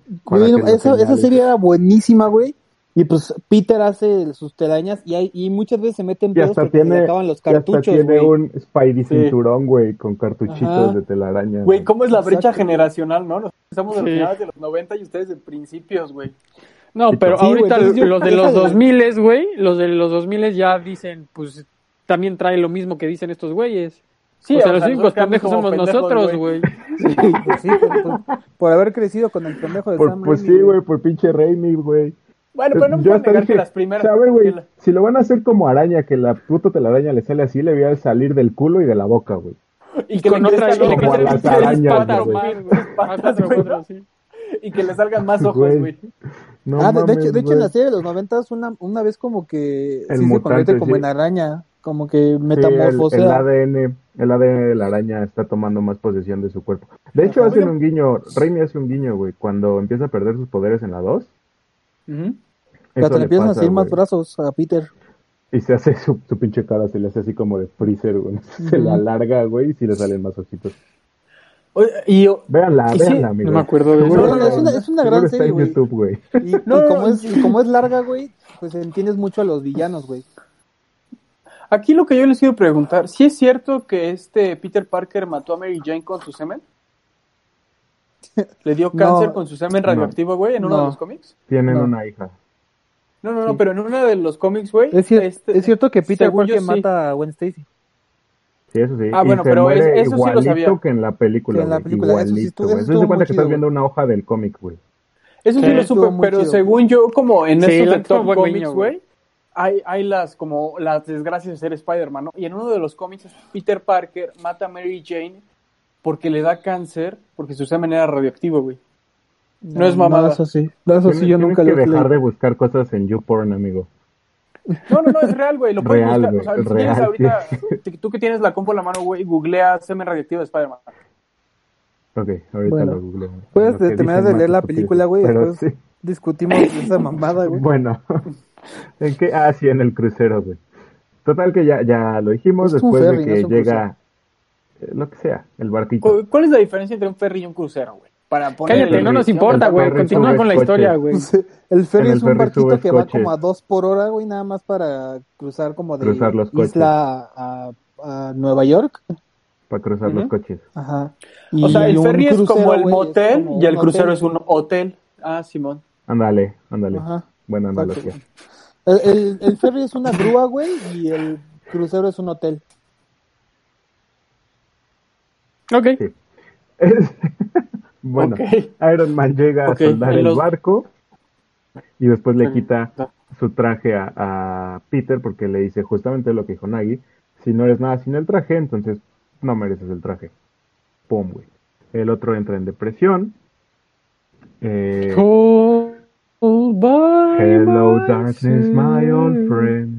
Esa, esa serie era buenísima, güey. Y pues Peter hace sus telarañas y, hay, y muchas veces se meten pedos hasta porque se le tiene, acaban los y hasta cartuchos, tiene un Spidey cinturón, güey, con cartuchitos Ajá. de telaraña. Güey, ¿cómo es la brecha generacional, no? Estamos de Sí. finales de los 90 y ustedes de principios, güey. No, pero sí, güey, ahorita los de los déjale. 2000, güey, los de los 2000 ya dicen, pues también trae lo mismo que dicen estos güeyes. Sí, o sea, o los únicos pendejos somos pendejos, nosotros, güey. güey. Sí, pues sí, por, por- por haber crecido con el pendejo de Por, Sam pues Raimi, sí, güey, por pinche Raimi, güey. Bueno, pero no Yo puedo negar dije, que las primeras... o sea, a ver, güey, que la- si lo van a hacer como araña, que la puta telaraña le sale así, le voy a salir del culo y de la boca, güey. Y con le otra Como a las arañas, patas güey. Y que le salgan más ojos, Güey. No ah, de, hecho, de hecho en la serie de los noventas una, una vez como que El sí se convierte como sí. en araña, como que Sí, el, metamorfosea. el ADN, el ADN de la araña está tomando más posesión de su cuerpo. De hecho, Ajá. hacen un guiño, Raimi hace un guiño, güey, cuando empieza a perder sus poderes en la 2. Le empiezan a salir más brazos a Peter. Y se hace su, su pinche cara, se le hace así como de freezer, güey. Se la alarga, güey, y sí le salen más ojitos. Oye, Y yo, Véanla, Y sí, véanla, amigo. no me acuerdo de No, no, es una- es una gran está serie, en güey. YouTube, güey. Y, No, como es, y como es larga, güey, pues entiendes mucho a los villanos, güey. aquí lo que yo les quiero preguntar, ¿sí es cierto que este Peter Parker mató a Mary Jane con su semen? Le dio No. cáncer con su semen radioactivo, güey, en uno No. de los cómics. Tienen No. una hija. No, no, no, Sí. pero en uno de los cómics, güey. Es, cier- este- es cierto que Peter Parker sí. mata a Gwen Stacy. Sí, eso sí. Ah, y bueno, se pero muere es- eso sí lo sabía. que en la película. Que en la película, eso sí igualito, eso Eso se cuenta que estás chido, viendo una hoja del cómic, güey. Eso sí, Sí, lo supe, pero chido. según yo, como en Sí, esos la de Top Comics, güey, hay, hay las como las desgracias de ser Spider-Man, ¿no? Y en uno de los cómics Peter Parker mata a Mary Jane porque le da cáncer porque su semen era radioactivo, güey. No es mamada. eso sí. No, eso sí, Tienes- yo nunca que lo he dejar de buscar cosas en YouPorn, amigo. No, no, no, es real, güey. Lo puedes Real, buscar. o sea, si real, ahorita, sí. tú que tienes la compu en la mano, güey, googlea semen radioactivo de Spider-Man. Ok, ahorita Bueno, lo googleo. Puedes Lo terminar de leer la película, güey, después sí. discutimos esa mamada, güey. Bueno, ¿en qué? Ah, sí, en el crucero, güey. Total que ya, ya lo dijimos Es después ferry, de no que llega lo que sea, el barquito. ¿Cu- ¿Cuál es la diferencia entre un ferry y un crucero, güey? Para poner Cállate, no nos importa, güey. Continúa con la coches. historia, güey. El ferry el es un ferry barquito que va coches. como a dos por hora, güey, nada más para cruzar como de Cruzar los coches. isla a, a Nueva York. Para cruzar los coches. Ajá. O sea, el ferry es crucero, como el motel como y el crucero hotel. es un hotel. Ah, Simón. Ándale, ándale. Ajá. Buena analogía. El, el, el ferry es una grúa, güey, y el crucero es un hotel. Ok. Sí. Es- bueno. Iron Man llega a soldar el barco y después le quita su traje a, a Peter porque le dice justamente lo que dijo Nagi. Si no eres nada sin el traje, entonces no mereces el traje. Pum, güey. El otro entra en depresión. Eh, Oh, oh, bye, Hello, bye, darkness, my old friend.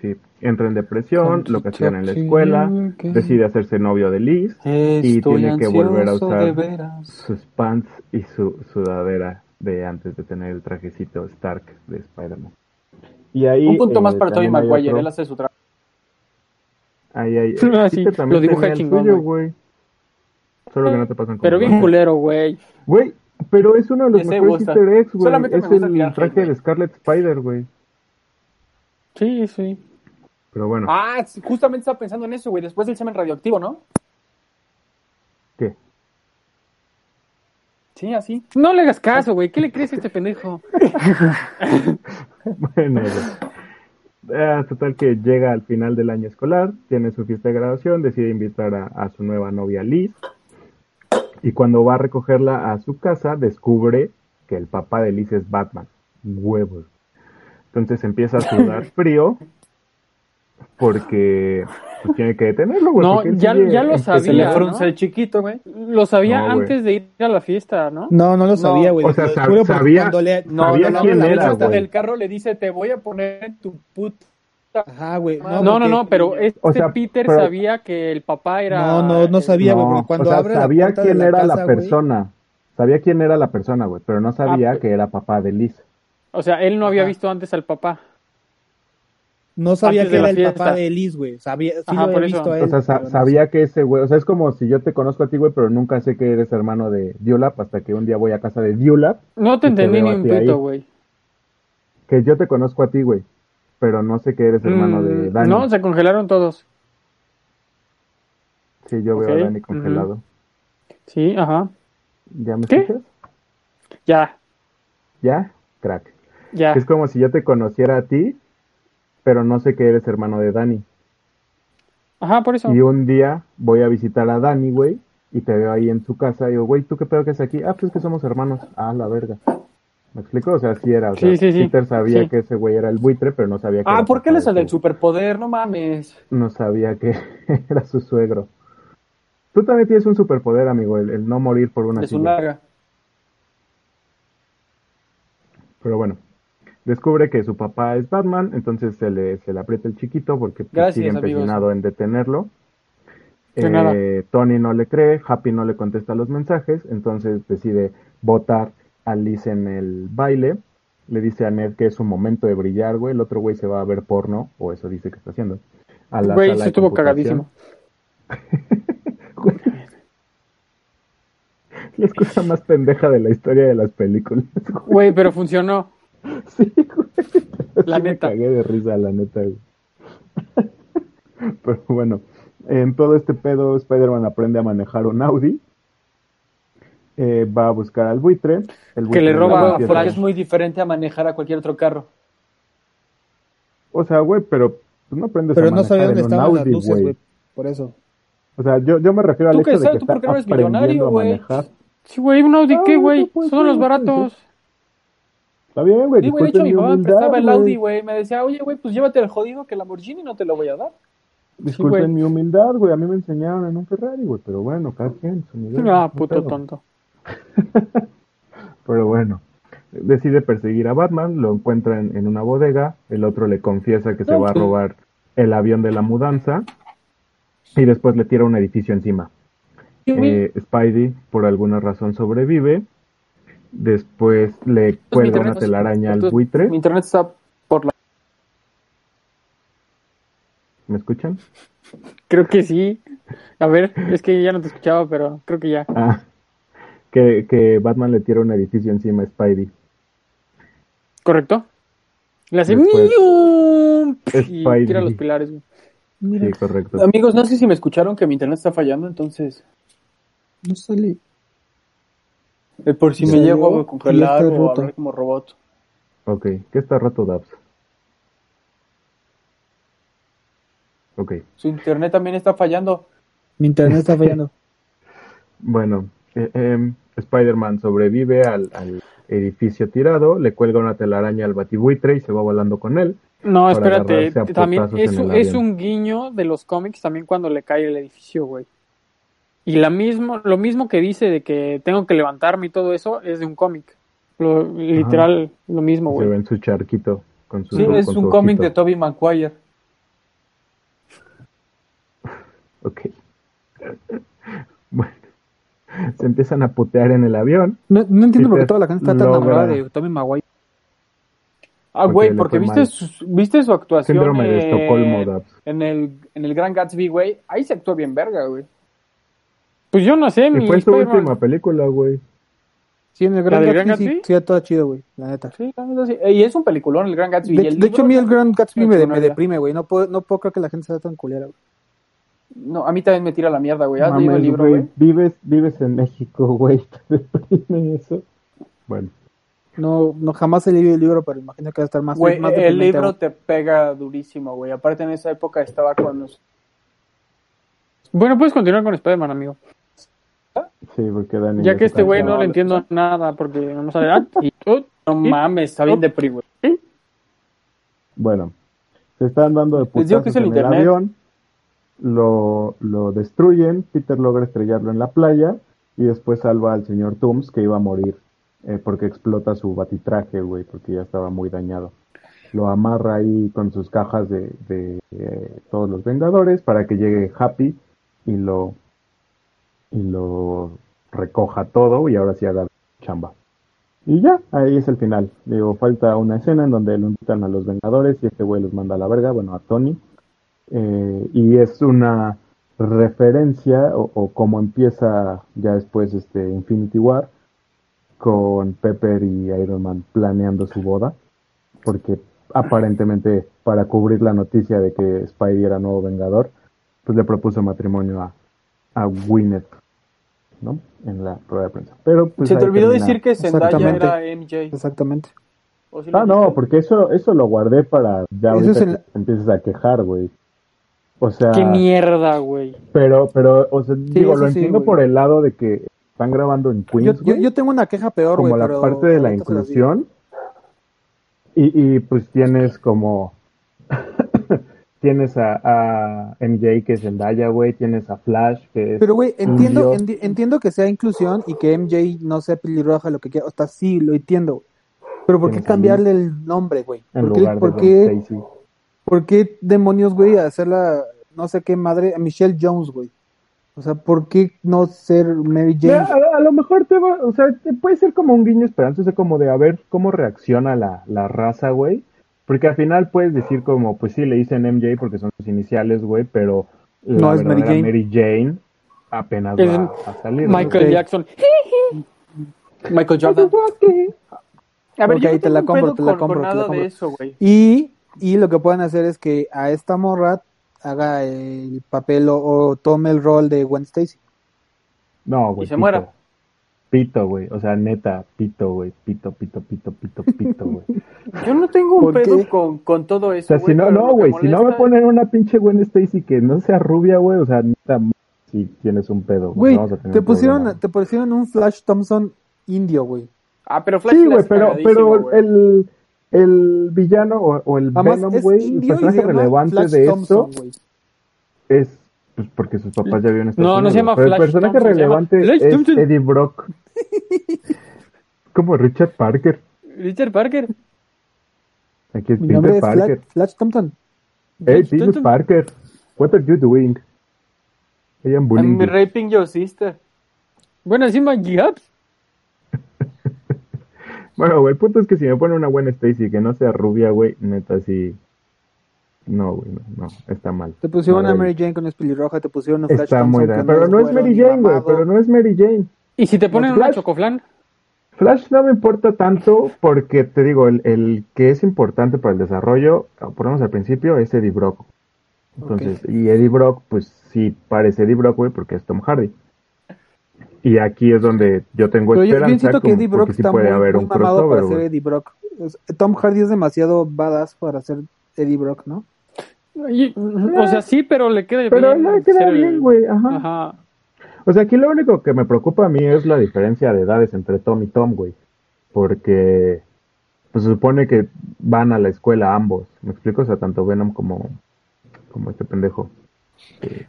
Sí, entra en depresión, lo castigan en la escuela, decide hacerse novio de Liz y tiene que volver a usar sus pants y su sudadera de antes de tener el trajecito Stark de Spider-Man. Y ahí, Un punto eh, más para Tobey Maguire, otro- él hace su trabajo. Ahí Ah, sí, Peter también lo dibuja chingón, suyo, güey. Solo que no te pasan Pero bien culero, güey. Güey, pero es uno de los Ese mejores gusta. easter eggs, güey. Es gusta el traje de Scarlet Spider, güey. Sí, sí. Pero bueno, Ah, justamente estaba pensando en eso, güey, después del semen radioactivo, ¿no? ¿qué? Sí, así. No le hagas caso, güey. ¿Qué le crees a este pendejo? Bueno. Ah, total que llega al final del año escolar, tiene su fiesta de graduación, decide invitar a, a su nueva novia Liz. Y cuando va a recogerla a su casa, descubre que el papá de Liz es Batman. Huevos. Entonces empieza a sudar frío porque pues, tiene que detenerlo, güey. No, ya- sigue ya lo Que se le Sabía, frunce ¿no? el chiquito, güey. Lo sabía No, antes de ir a la fiesta, ¿no? No, no lo sabía, güey. o sea, sab- juro sabía- cuando le- No, Sabía no, no, quién la era, güey. del carro le dice, te voy a poner en tu puta... Ajá, güey. No, no, porque- no, pero este O sea, Peter pero- sabía que el papá era. No, no, no sabía, güey, cuando o sea, abre la sabía de quién la era casa, la persona. Sabía quién era la persona, güey, pero no sabía Ah, que era papá de Liz. O sea, él no había visto antes al papá. No sabía Antes que era el fiesta. papá de Liz, güey. Sabía, sí Ajá, lo por había eso. visto a él. O sea, sa- pero no sabía que ese güey, o sea, es como si yo te conozco a ti, güey, pero nunca sé que eres hermano de Diulap hasta que un día voy a casa de Diulap, No te entendí ni un pito, güey. que yo te conozco a ti, güey, pero no sé que eres hermano de Mm, Dani. No, se congelaron todos. Sí, yo veo a Dani congelado. Sí, ajá. ¿Ya me ¿Qué? escuchas? Ya, ¿Ya? Crack. ya. Es como si yo te conociera a ti, pero no sé que eres hermano de Dani. Ajá, por eso. Y un día voy a visitar a Dani, güey, y te veo ahí en su casa y digo, güey, ¿tú qué pedo que es aquí? Ah, pues es que somos hermanos. Ah, la verga. ¿Me explico? O sea, sí era. O sea, Sí, sí, sí. Peter sabía que ese güey era el buitre, pero no sabía que Ah, era ¿por qué es de el superpoder? No mames. No sabía que era su suegro. Tú también tienes un superpoder, amigo, el, el no morir por una su silla. larga. Pero bueno, descubre que su papá es Batman, entonces se le, se le aprieta el chiquito porque pues, Gracias, sigue empecinado en detenerlo. De Eh. Tony no le cree, Happy no le contesta los mensajes, entonces decide votar a Liz en el baile. Le dice a Ned que es su momento de brillar, güey. El otro güey se va a ver porno, o eso dice que está haciendo. A la Güey, de estuvo cagadísimo. La excusa más pendeja de la historia de las películas. Güey, pero funcionó. Sí, güey. La Sí me neta. cagué de risa, la neta, güey. Pero bueno, en todo este pedo, Spider-Man aprende a manejar un Audi. eh, va a buscar al buitre. El buitre le roba a empieza- es muy diferente a manejar a cualquier otro carro. O sea, güey, pero tú no aprendes Pero a no manejar sabía en dónde un Audi, luces, güey. Por eso. O sea, yo, yo me refiero al hecho que de sabes, que tú está porque no eres millonario, a güey. manejar. Sí, güey, un Audi, Ah, ¿qué, güey? pues, Son los sí, baratos. Está bien, güey. Sí, güey, de hecho, mi papá prestaba el. Audi, güey. Me decía, oye, güey, pues llévate el jodido que el Lamborghini no te lo voy a dar. Disculpen mi humildad, güey. A mí me enseñaron en un Ferrari, güey. Pero bueno, cada quien. su nivel, Ah, puto pedo. tonto. Pero bueno, decide perseguir a Batman, lo encuentra en, en una bodega, el otro le confiesa que se va a robar el avión de la mudanza y después le tira un edificio encima. Eh, Spidey, por alguna razón, sobrevive. Después le Pues cuelga una telaraña al buitre. Mi internet está por la... ¿Me escuchan? Creo que sí. A ver, es que ya no te escuchaba, pero creo que ya. Ah, que, que Batman le tira un edificio encima a Spidey. ¿Correcto? Le hace Después- y Spidey. tira los pilares, güey. Sí, correcto. Amigos, no sé si me escucharon que mi internet está fallando, entonces... No salí. Eh, por si me salió llego a congelar o roto. hablar como robot. Ok, ¿qué está rato, Dabs? Ok, Su internet también está fallando. Mi internet está fallando. bueno, eh, em, Spider-Man sobrevive al, al edificio tirado, le cuelga una telaraña al batibuitre y se va volando con él. No, espérate, también es, es un guiño de los cómics también cuando le cae el edificio, güey. Y la mismo, lo mismo que dice de que tengo que levantarme y todo eso es de un cómic. Lo, literal, lo mismo, Se güey. ve en su charquito. Con su, Sí, es con un cómic de Toby Maguire. Ok. bueno, se empiezan a putear en el avión. No, no entiendo por qué toda la gente está tan logra- enamorada de Tommy Maguire. Ah, Porque güey, porque fue viste mal. su, viste su actuación Síndrome de Estocolmo, Dabs. en el en el Gran Gatsby, güey. Ahí se actuó bien verga, güey. Pues yo no sé, mi fue su última película, güey. Sí, en el Gran Gatsby, Gran sí, Gatsby? sí, está chido, güey, la neta. Sí, la neta sí. Eh, Y es un peliculón el Gran Gatsby. De, y el de hecho, a mí el Gran Gatsby me, deprime, güey. No puedo, no puedo creer que la gente sea tan culera, güey. No, a mí también me tira la mierda, güey. ¿Has leído Mames, el libro, güey, güey? Vives, vives en México, güey. ¿Te deprime eso? Bueno, No, no jamás he leído el libro, pero imagino que va a estar más, Güey, más el libro aún. te pega durísimo, güey. Aparte en esa época estaba con. Bueno, puedes continuar con Spider-Man, amigo. Sí, porque Dani. Ya que se este güey no le entiendo nada porque no sabe. ah, y- No mames, está bien depri, güey. Bueno, se están dando de putazos que es el en el avión, lo, lo destruyen, Peter logra estrellarlo en la playa y después salva al señor Tooms que iba a morir eh, porque explota su batitraje, güey, porque ya estaba muy dañado. Lo amarra ahí con sus cajas de, de, eh, todos los Vengadores para que llegue Happy y lo y lo recoja todo y ahora sí haga chamba. Y ya, ahí es el final. Digo, falta una escena en donde lo invitan a los Vengadores y este güey los manda a la verga, bueno, a Tony. Eh, y es una referencia o, o como empieza ya después este Infinity War con Pepper y Iron Man planeando su boda, porque aparentemente para cubrir la noticia de que Spidey era nuevo Vengador, pues le propuso matrimonio a, a Gwyneth, ¿no? En la rueda de prensa. Pero pues Se te olvidó termina. decir que Zendaya era MJ. Exactamente. ¿O sí lo Ah, no, dijiste? porque eso, eso lo guardé para ya Eso es que empieces a quejar, güey. O sea, Qué mierda, güey. pero, pero, o sea, digo, lo sí, entiendo por el lado de que están grabando en Queens, yo, yo tengo una queja peor, güey, como la pero parte de la inclusión. Y, y pues tienes como, tienes a, a MJ que es Zendaya, güey, tienes a Flash que es Pero, güey, entiendo, enti- entiendo que sea inclusión y que MJ no sea pelirroja, lo que quiera. Hasta sí, lo entiendo. Pero ¿por qué cambiarle el nombre, güey? ¿Por qué, por, qué, Stacy. ¿Por qué demonios, güey, hacerla, no sé qué madre, a Michelle Jones, güey? O sea, ¿por qué no ser Mary Jane? a, a lo mejor te va, o sea, te puede ser como un guiño esperanza, o sea, como de a ver cómo reacciona la, la raza, güey. Porque al final puedes decir como, pues sí, le dicen MJ porque son sus iniciales, güey, pero la No, es Mary Jane. Mary Jane apenas Es va a salir. Michael. Jackson. Michael Jordan. A ver, yo te la compro, te la compro, con te la nada compro. de eso, güey. Y, y lo que pueden hacer es que a esta morra haga el papel o, o tome el rol de Gwen Stacy. No, güey. se Tito. muera. Pito, güey. O sea, neta, pito, güey. Pito, pito, pito, pito, pito, güey. Yo no tengo un ¿Por pedo con, con todo O eso. sea, si no, no, güey, si no me ponen una pinche Gwen Stacy que no sea rubia, güey, o sea, neta, si tienes un pedo, Güey, te pusieron, te pusieron un Flash Thompson indio, güey. Ah, pero Flash Sí, le güey, pero, pero el, el villano o, o el Además, Venom, güey, el indio y se personaje relevante Flash de Thompson, esto güey. es pues porque sus papás ya viven en Estados No, no se llama pero Flash el personaje Thompson, se llama relevante Flash es Thompson. Eddie Brock. Como Richard Parker. Richard Parker. Aquí es Mi nombre Peter es Flash, Parker. Flash Thompson. Hey, Flash Peter Thompson. Parker. What are you doing? I am bullying I'm you. raping your sister. Bueno, encima Gibbs. Bueno, güey, el punto es que si me pone una buena Stacy que no sea rubia, güey, neta, sí. No, güey, no, no, está mal. Te pusieron a. Mary Jane con espilirroja, te pusieron a Flash Está Thompson muy Pero no es Mary Jane, güey, pero no es Mary Jane. ¿Y si te ponen No, una Flash. chocoflan? Flash no me importa tanto porque te digo, el, el que es importante para el desarrollo, ponemos al principio, es Eddie Brock. Entonces, y Eddie Brock, pues sí parece Eddie Brock, güey, porque es Tom Hardy. Y aquí es donde yo tengo Pero yo, yo esperanza, siento que Eddie Brock sí está puede muy, haber muy un mamado para ser. Eddie Brock. Es- Tom Hardy es demasiado badass para ser Eddie Brock, ¿no? Y- o sea, sí, pero le queda Pero bien. le queda bien, güey, ajá. Ajá. O sea, aquí lo único que me preocupa a mí es la diferencia de edades entre Tom y Tom, güey. Porque pues, se supone que van a la escuela ambos. ¿Me explico? O sea, tanto Venom como, como este pendejo.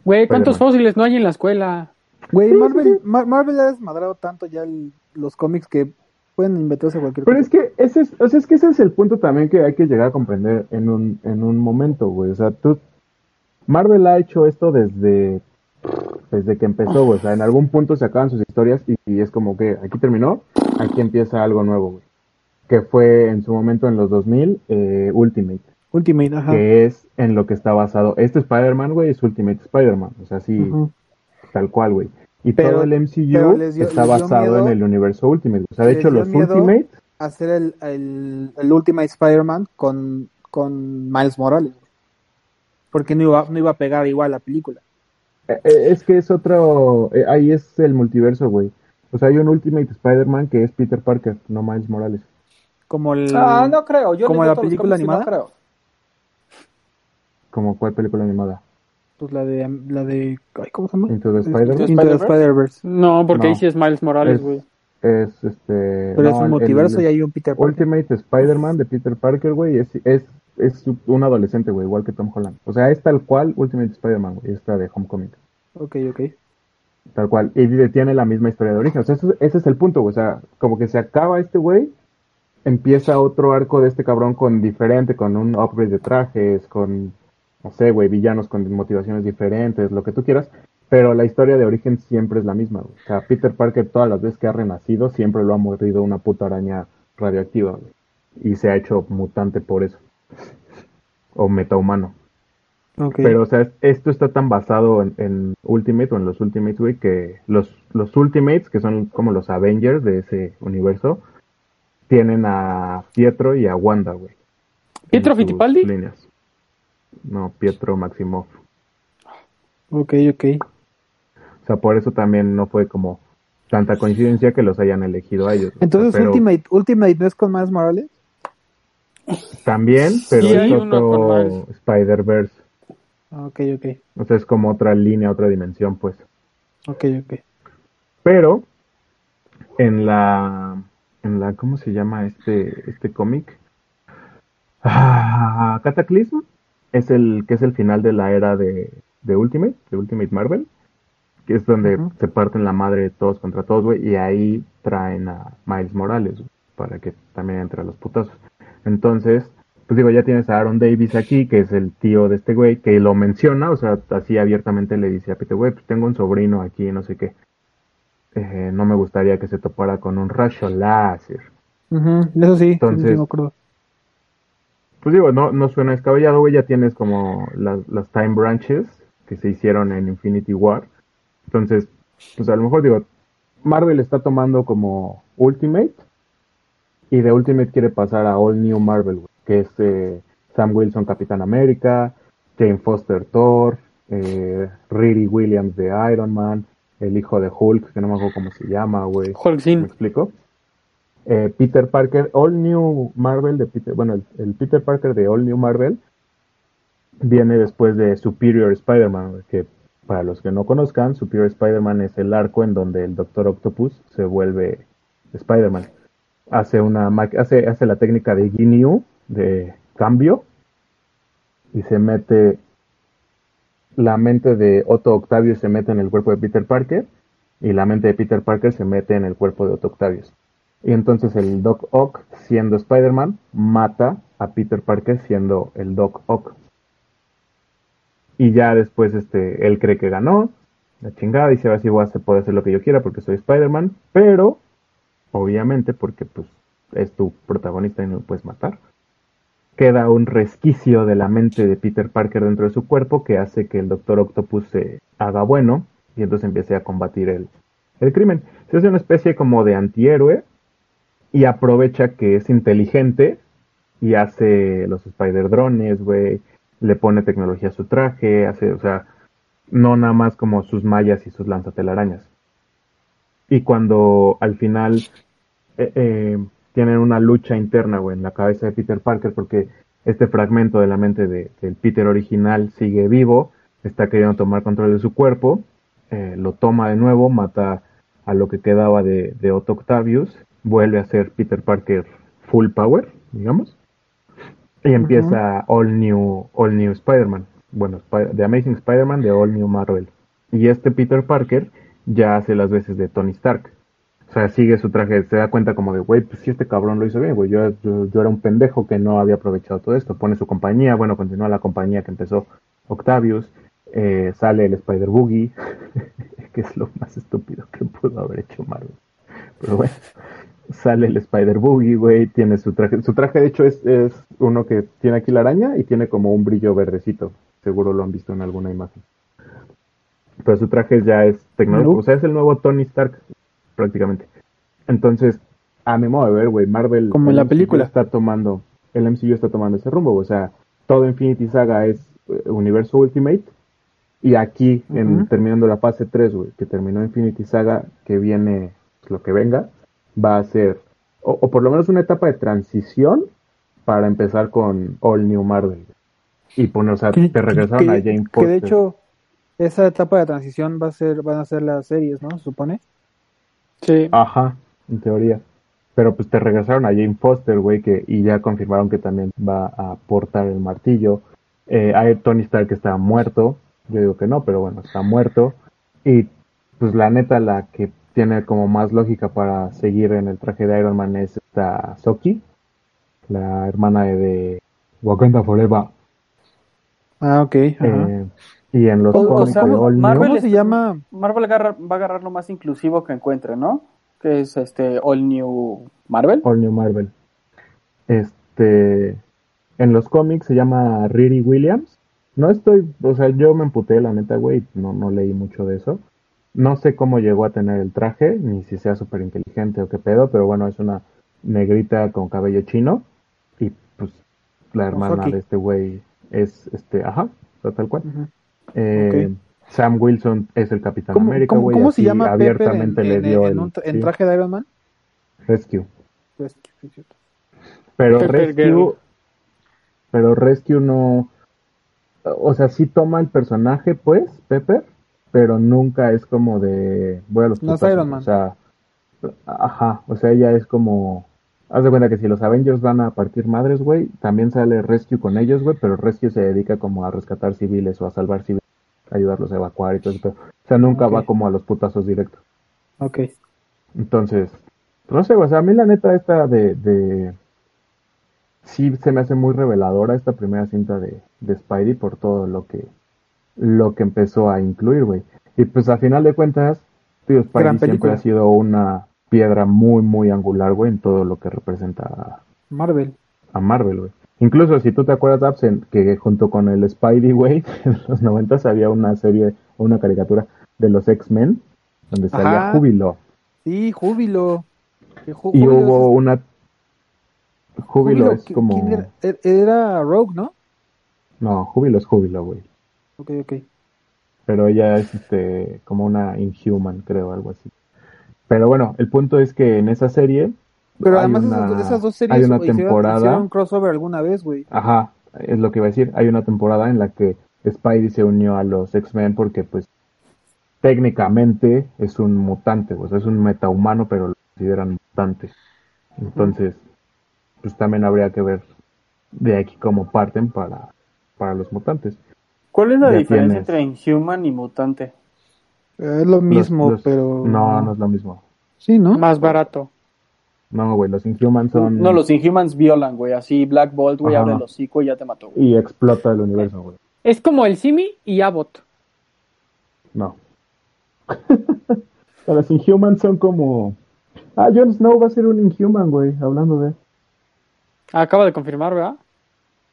Güey, ¿cuántos fósiles no hay en la escuela? Güey, Sí, Marvel, sí, sí. Mar- Marvel ha desmadrado tanto ya el- los cómics que pueden inventarse cualquier Pero cosa. es que ese es, o sea, es que ese es el punto también que hay que llegar a comprender en un, en un momento, güey. O sea, tú, Marvel ha hecho esto desde, desde que empezó, güey. O sea, en algún punto se acaban sus historias y, y es como que aquí terminó, aquí empieza algo nuevo, güey. Que fue en su momento en los 2000, eh, Ultimate. Ultimate, ajá. que es en lo que está basado. Este Spider-Man, güey, es Ultimate Spider-Man. O sea, sí, tal cual, güey. Y Pero- todo el MCU dio- está basado miedo- en el universo Ultimate. O sea, de hecho, los Ultimate, Hacer el, el, el Ultimate Spider-Man con, con Miles Morales. Porque no iba, no iba a pegar igual la película. eh, eh, es que es otro. eh, ahí es el multiverso, güey. O sea, hay un Ultimate Spider-Man que es Peter Parker, no Miles Morales. Como el... Ah, no creo. Yo ¿Como la película y no animada? creo. Como cuál película animada? Pues la de... La de ay, ¿Cómo se llama? Into the Este, Spider-Verse? No, porque No. ahí sí es Miles Morales, Es- güey. Es este. Pero es un el- multiverso el y hay un Peter Parker. Ultimate Spider-Man de Peter Parker, güey, es, es, es un adolescente, güey, igual que Tom Holland. O sea, es tal cual Ultimate Spider-Man, güey, esta de Homecoming. Ok, ok. Tal cual. Y tiene la misma historia de origen. O sea, ese, ese es el punto, güey. O sea, como que se acaba este güey, empieza otro arco de este cabrón con diferente, con un upgrade de trajes, con, no sé, güey, villanos con motivaciones diferentes, lo que tú quieras. Pero la historia de origen siempre es la misma, güey. O sea, Peter Parker todas las veces que ha renacido siempre lo ha mordido una puta araña radioactiva, güey. Y se ha hecho mutante por eso. O metahumano. Ok. Pero, o sea, esto está tan basado en, en Ultimate o en los Ultimates, güey, que los, los Ultimates, que son como los Avengers de ese universo, tienen a Pietro y a Wanda, güey. ¿Pietro Fittipaldi? líneas. No, Pietro Maximoff. Ok, ok. O sea, por eso también no fue como tanta coincidencia que los hayan elegido a ellos. Entonces Pero Ultimate, Ultimate no es con Miles Morales. También, pero Sí, es otro. Spider-Verse. Ah, Ok, ok. O sea, es como otra línea, otra dimensión, pues. Ok, ok. Pero en la en la ¿cómo se llama este este cómic? Ah, Cataclysm es el que es el final de la era de, de Ultimate, de Ultimate Marvel, que es donde se parten la madre de todos contra todos, güey, y ahí traen a Miles Morales para que también entre a los putazos. Entonces, pues digo, ya tienes a Aaron Davis aquí, que es el tío de este güey, que lo menciona, o sea, así abiertamente le dice a Peter, güey, pues tengo un sobrino aquí, no sé qué. Eh, no me gustaría que se topara con un rayo láser. Eso sí, sí, Entonces- sí, me acuerdo. Pues digo, no, no suena descabellado, güey, ya tienes como las, las time branches que se hicieron en Infinity War. Entonces, pues a lo mejor digo, Marvel está tomando como Ultimate y de Ultimate quiere pasar a All New Marvel, güey, que es eh, Sam Wilson Capitán América, Jane Foster Thor, eh, Riri Williams de Iron Man, el hijo de Hulk, que no me acuerdo cómo se llama, güey. ¿Me Holzin. explico? Eh, Peter Parker, All New Marvel de Peter, bueno, el, Peter Parker de All New Marvel viene después de Superior Spider-Man, que para los que no conozcan, Superior Spider-Man es el arco en donde el Doctor Octopus se vuelve Spider-Man. Hace una hace, hace la técnica de Ginyu, de cambio, y se mete la mente de Otto Octavius se mete en el cuerpo de Peter Parker y la mente de Peter Parker se mete en el cuerpo de Otto Octavius. Y entonces el Doc Ock, siendo Spider-Man, mata a Peter Parker siendo el Doc Ock. Y ya después este, él cree que ganó, la chingada, dice ahora sí voy a hacer, hacer lo que yo quiera porque soy Spider-Man, pero obviamente porque pues es tu protagonista y no lo puedes matar. Queda un resquicio de la mente de Peter Parker dentro de su cuerpo que hace que el Doctor Octopus se haga bueno y entonces empiece a combatir el, el crimen. Se hace una especie como de antihéroe y aprovecha que es inteligente y hace los spider drones, güey, le pone tecnología a su traje, hace, o sea, no nada más como sus mallas y sus lanzatelarañas. Y cuando al final eh, eh, tienen una lucha interna, güey, en la cabeza de Peter Parker, porque este fragmento de la mente de- del Peter original sigue vivo, está queriendo tomar control de su cuerpo, eh, lo toma de nuevo, mata a lo que quedaba de, de Otto Octavius, vuelve a ser Peter Parker full power, digamos, y empieza All New, All New Spider-Man. Bueno, The Amazing Spider-Man de All New Marvel. Y este Peter Parker ya hace las veces de Tony Stark. O sea, sigue su traje, se da cuenta como de, güey, pues si este cabrón lo hizo bien, güey, yo, yo, yo era un pendejo que no había aprovechado todo esto. Pone su compañía, bueno, continúa la compañía que empezó Octavius, eh, sale el Spider Boogie, que es lo más estúpido que pudo haber hecho Marvel. Pero bueno, sale el Spider Boogie, güey, tiene su traje, su traje de hecho es, es uno que tiene aquí la araña y tiene como un brillo verdecito, seguro lo han visto en alguna imagen. Pero su traje ya es tecnológico, No. o sea, es el nuevo Tony Stark, prácticamente. Entonces, a mi modo de ver, güey, Marvel Como en la MCU película. está tomando, el MCU está tomando ese rumbo, o sea, todo Infinity Saga es eh, universo Ultimate y aquí, en, terminando la fase 3, güey, que terminó Infinity Saga, que viene pues, lo que venga, va a ser, o, o por lo menos una etapa de transición para empezar con All New Marvel. Y poner, o sea, Que- te regresaron que- a Jane Que Foster. de hecho, esa etapa de transición va a ser, van a ser las series, ¿no? Se supone. Sí. Ajá, en teoría. Pero pues te regresaron a Jane Foster, güey, que, y ya confirmaron que también va a portar el martillo. Eh, hay Tony Stark que está muerto. Yo digo que no, pero bueno, está muerto. Y pues la neta, la que tiene como más lógica para seguir en el traje de Iron Man es esta Soki, la hermana de, de Wakanda Forever. Ah, ok. ajá. Eh, y en los O- o cómics sea, de All New- Marvel ¿Cómo es- se llama? Marvel agarra- va a agarrar lo más inclusivo que encuentre, ¿no? Que es este All New Marvel. All New Marvel. Este, en los cómics se llama Riri Williams. No estoy, o sea, yo me emputé, la neta, güey, no, no leí mucho de eso. No sé cómo llegó a tener el traje, ni si sea súper inteligente o qué pedo, pero bueno, es una negrita con cabello chino. Y pues la hermana de este güey es, este, ajá, tal cual. Eh. Sam Wilson es el Capitán ¿Cómo, América, güey. cómo se llama Pepper en, abiertamente le en- dio en el un en traje de Iron Man? Rescue. Sí, sí. Pero Pepper Rescue, Girl. pero Rescue no, o sea, sí toma el personaje, pues, Pepper, pero nunca es como de, voy a los No putazos, Iron Man. O sea, ajá, o sea, ella es como, haz de cuenta que si los Avengers van a partir madres, güey, también sale Rescue con ellos, güey, pero Rescue se dedica como a rescatar civiles o a salvar civiles, ayudarlos a evacuar y todo eso. O sea, nunca va como a los putazos directos. Ok. Entonces, no sé, o sea, a mí la neta esta de, de... Sí se me hace muy reveladora esta primera cinta de, de Spidey por todo lo que lo que empezó a incluir, güey. Y pues a final de cuentas, tío, Spidey Gran siempre ha sido una piedra muy, muy angular, güey, en todo lo que representa a, Marvel. a Marvel, güey. Incluso si tú te acuerdas, Absen, que junto con el Spidey, güey, en los noventas había una serie, o una caricatura de los X-Men, donde salía Ajá. Júbilo. Sí, Júbilo. Jú- Y hubo es- una. Júbilo es ¿qui- como. era? Er- Era Rogue, ¿no? No, Júbilo es Júbilo, güey. Ok, ok. pero ella es este como una Inhuman, creo, algo así. Pero bueno, el punto es que en esa serie Pero además una- esas, esas dos series hay una hicieron- temporada hicieron un crossover alguna vez, güey. Ajá, es lo que iba a decir. Hay una temporada en la que Spidey se unió a los X-Men porque, pues, técnicamente es un mutante, o sea, es un metahumano, pero lo consideran mutante. Entonces, pues también habría que ver de aquí cómo parten para, para los mutantes. ¿Cuál es la diferencia tienes. entre Inhuman y mutante? Eh, Es lo mismo, Los- los- pero... No, no es lo mismo. Sí, ¿no? Más barato. No, güey, los Inhumans son... No, los Inhumans violan, güey. Así Black Bolt, güey, Ajá. abre el hocico y ya te mató, güey. Y explota el universo, güey. Es como el Simi y Abbott. No. los Inhumans son como... Ah, Jon Snow va a ser un Inhuman, güey, hablando de... Acaba de confirmar, ¿verdad?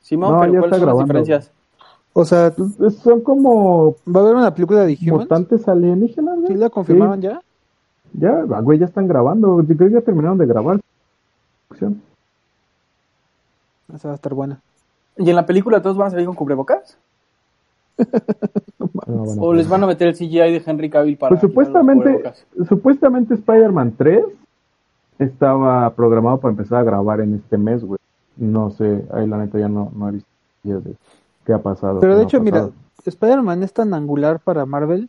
Simón, No, pero ya ¿cuáles está son las grabando. diferencias? O sea, Pues, Son como ¿va a haber una película de Humans? mutantes alienígenas, güey. ¿Sí la confirmaron Sí. ya? Ya, ah, güey, ya están grabando. Yo creo que ya terminaron de grabar. Esa va a estar buena. ¿Y en la película todos van a salir con cubrebocas? No, bueno, ¿O les van a meter el CGI de Henry Cavill para Pues supuestamente, supuestamente Spider-Man 3 estaba programado para empezar a grabar en este mes, güey. No sé, ahí la neta ya no, no he visto qué ha pasado. Pero de no hecho, mira. Spider-Man es tan angular para Marvel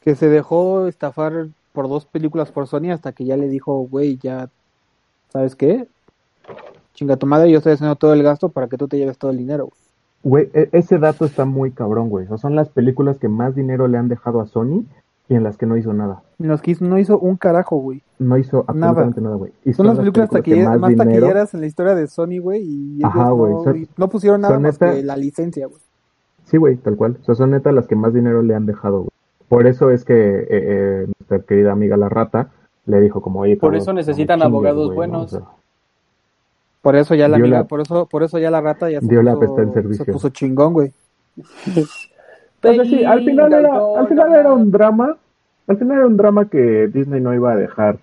que se dejó estafar por dos películas por Sony hasta que ya le dijo, güey, ya, ¿sabes qué? Chinga tu madre, yo estoy haciendo todo el gasto para que tú te lleves todo el dinero. güey". Güey, e- ese dato está muy cabrón, güey. O sea, son las películas que más dinero le han dejado a Sony y en las que no hizo nada. En que hizo- no hizo un carajo, güey. No hizo absolutamente nada, güey. Y Son las películas taquilleras, más dinero- taquilleras en la historia de Sony, güey, y Ajá, no, güey, son- no pusieron nada más neta- que la licencia, güey. Sí, güey, tal cual. O sea, son neta las que más dinero le han dejado, güey. Por eso es que eh, eh, nuestra querida amiga la rata le dijo como, oye, Por eso necesitan chingues, abogados buenos. O sea, Por eso ya la amiga, la- por eso, por eso ya la rata ya se dio la puso, pesta en servicio. se puso chingón, güey. sea, sí, al final era, al final era un drama, al final era un drama que Disney no iba a dejar,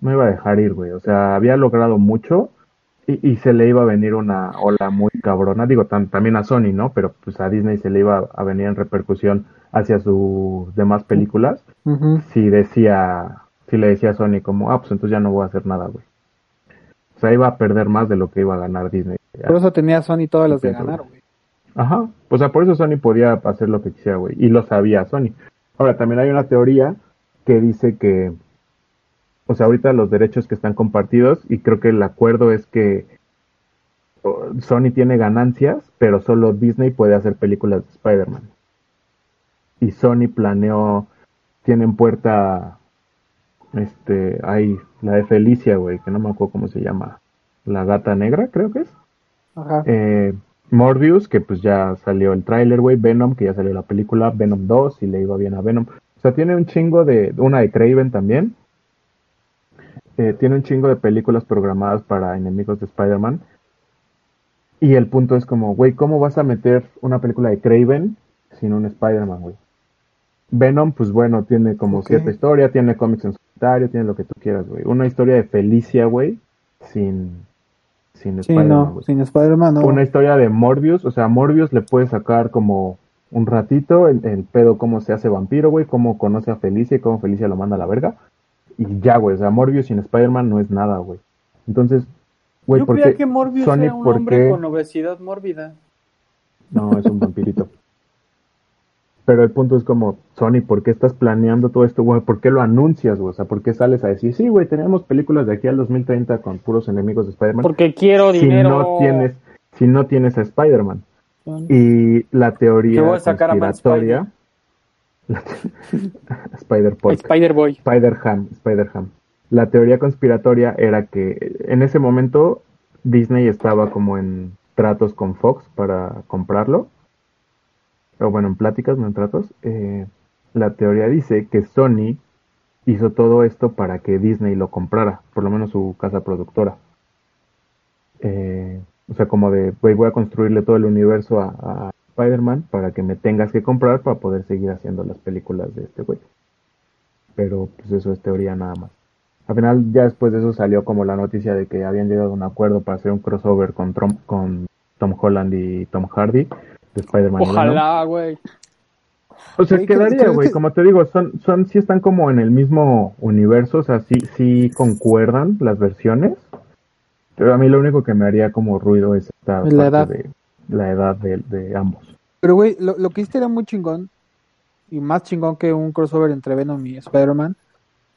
no iba a dejar ir, güey. O sea, había logrado mucho y, y se le iba a venir una ola muy cabrona. Digo, tan- también a Sony, ¿no? Pero pues a Disney se le iba a venir en repercusión hacia sus demás películas. Si decía, si le decía a Sony como, ah, pues entonces ya no voy a hacer nada, güey. O sea, iba a perder más de lo que iba a ganar Disney. Por eso tenía Sony todas las de ganar, güey. Ajá, o sea, por eso Sony podía hacer lo que quisiera, güey. Y lo sabía Sony. Ahora, también hay una teoría que dice que, o sea, ahorita los derechos que están compartidos, y creo que el acuerdo es que Sony tiene ganancias, pero solo Disney puede hacer películas de Spider-Man. Y Sony planeó, tiene en puerta, este, hay la de Felicia, güey, que no me acuerdo cómo se llama. La gata negra, creo que es. Ajá. Eh, Morbius, que pues ya salió el tráiler, güey. Venom, que ya salió la película. Venom 2, y le iba bien a Venom. O sea, tiene un chingo de... Una de Craven también. Eh, tiene un chingo de películas programadas para enemigos de Spider-Man. Y el punto es como, güey, ¿cómo vas a meter una película de Craven sin un Spider-Man, güey? Venom, pues bueno, tiene como cierta historia, tiene cómics en solitario, tiene lo que tú quieras, güey. Una historia de Felicia, güey, sin, sin Sí, Spider-Man, no, sin Spider-Man, no. una historia de Morbius, o sea, Morbius le puede sacar como un ratito el, el pedo cómo se hace vampiro, güey, cómo conoce a Felicia y cómo Felicia lo manda a la verga. Y ya, güey, o sea, Morbius sin Spider-Man no es nada, güey. Entonces, güey, Yo ¿por creía qué que Morbius Sony, era un por hombre qué? con obesidad mórbida. No, es un vampirito. Pero el punto es como, Sony, ¿por qué estás planeando todo esto, güey? ¿Por qué lo anuncias, güey? O sea, ¿por qué sales a decir, sí, güey, tenemos películas de aquí al 2030 con puros enemigos de Spider-Man? Porque quiero si dinero. no tienes, si no tienes a Spider-Man. Y la teoría voy a sacar a Man conspiratoria. Spider-Pork. Spider-Boy. Spider-Ham. Spider-Ham. La teoría conspiratoria era que en ese momento Disney estaba como en tratos con Fox para comprarlo. O bueno, en pláticas, no en tratos. Eh, la teoría dice que Sony hizo todo esto para que Disney lo comprara, por lo menos su casa productora. Eh, o sea, como de, voy a construirle todo el universo a, Spider-Man para que me tengas que comprar para poder seguir haciendo las películas de este güey. Pero pues eso es teoría nada más. Al final, ya después de eso salió como la noticia de que habían llegado a un acuerdo para hacer un crossover con, con Tom Holland y Tom Hardy de Spider-Man. Ojalá, güey. O sea, Güey, creo- quedaría, güey, que- como te digo, son, son, sí están como en el mismo universo, o sea, sí, sí concuerdan las versiones, pero a mí lo único que me haría como ruido es esta Es la parte edad. de la edad de, de ambos. Pero, güey, lo, lo que hiciste era muy chingón, y más chingón que un crossover entre Venom y Spider-Man,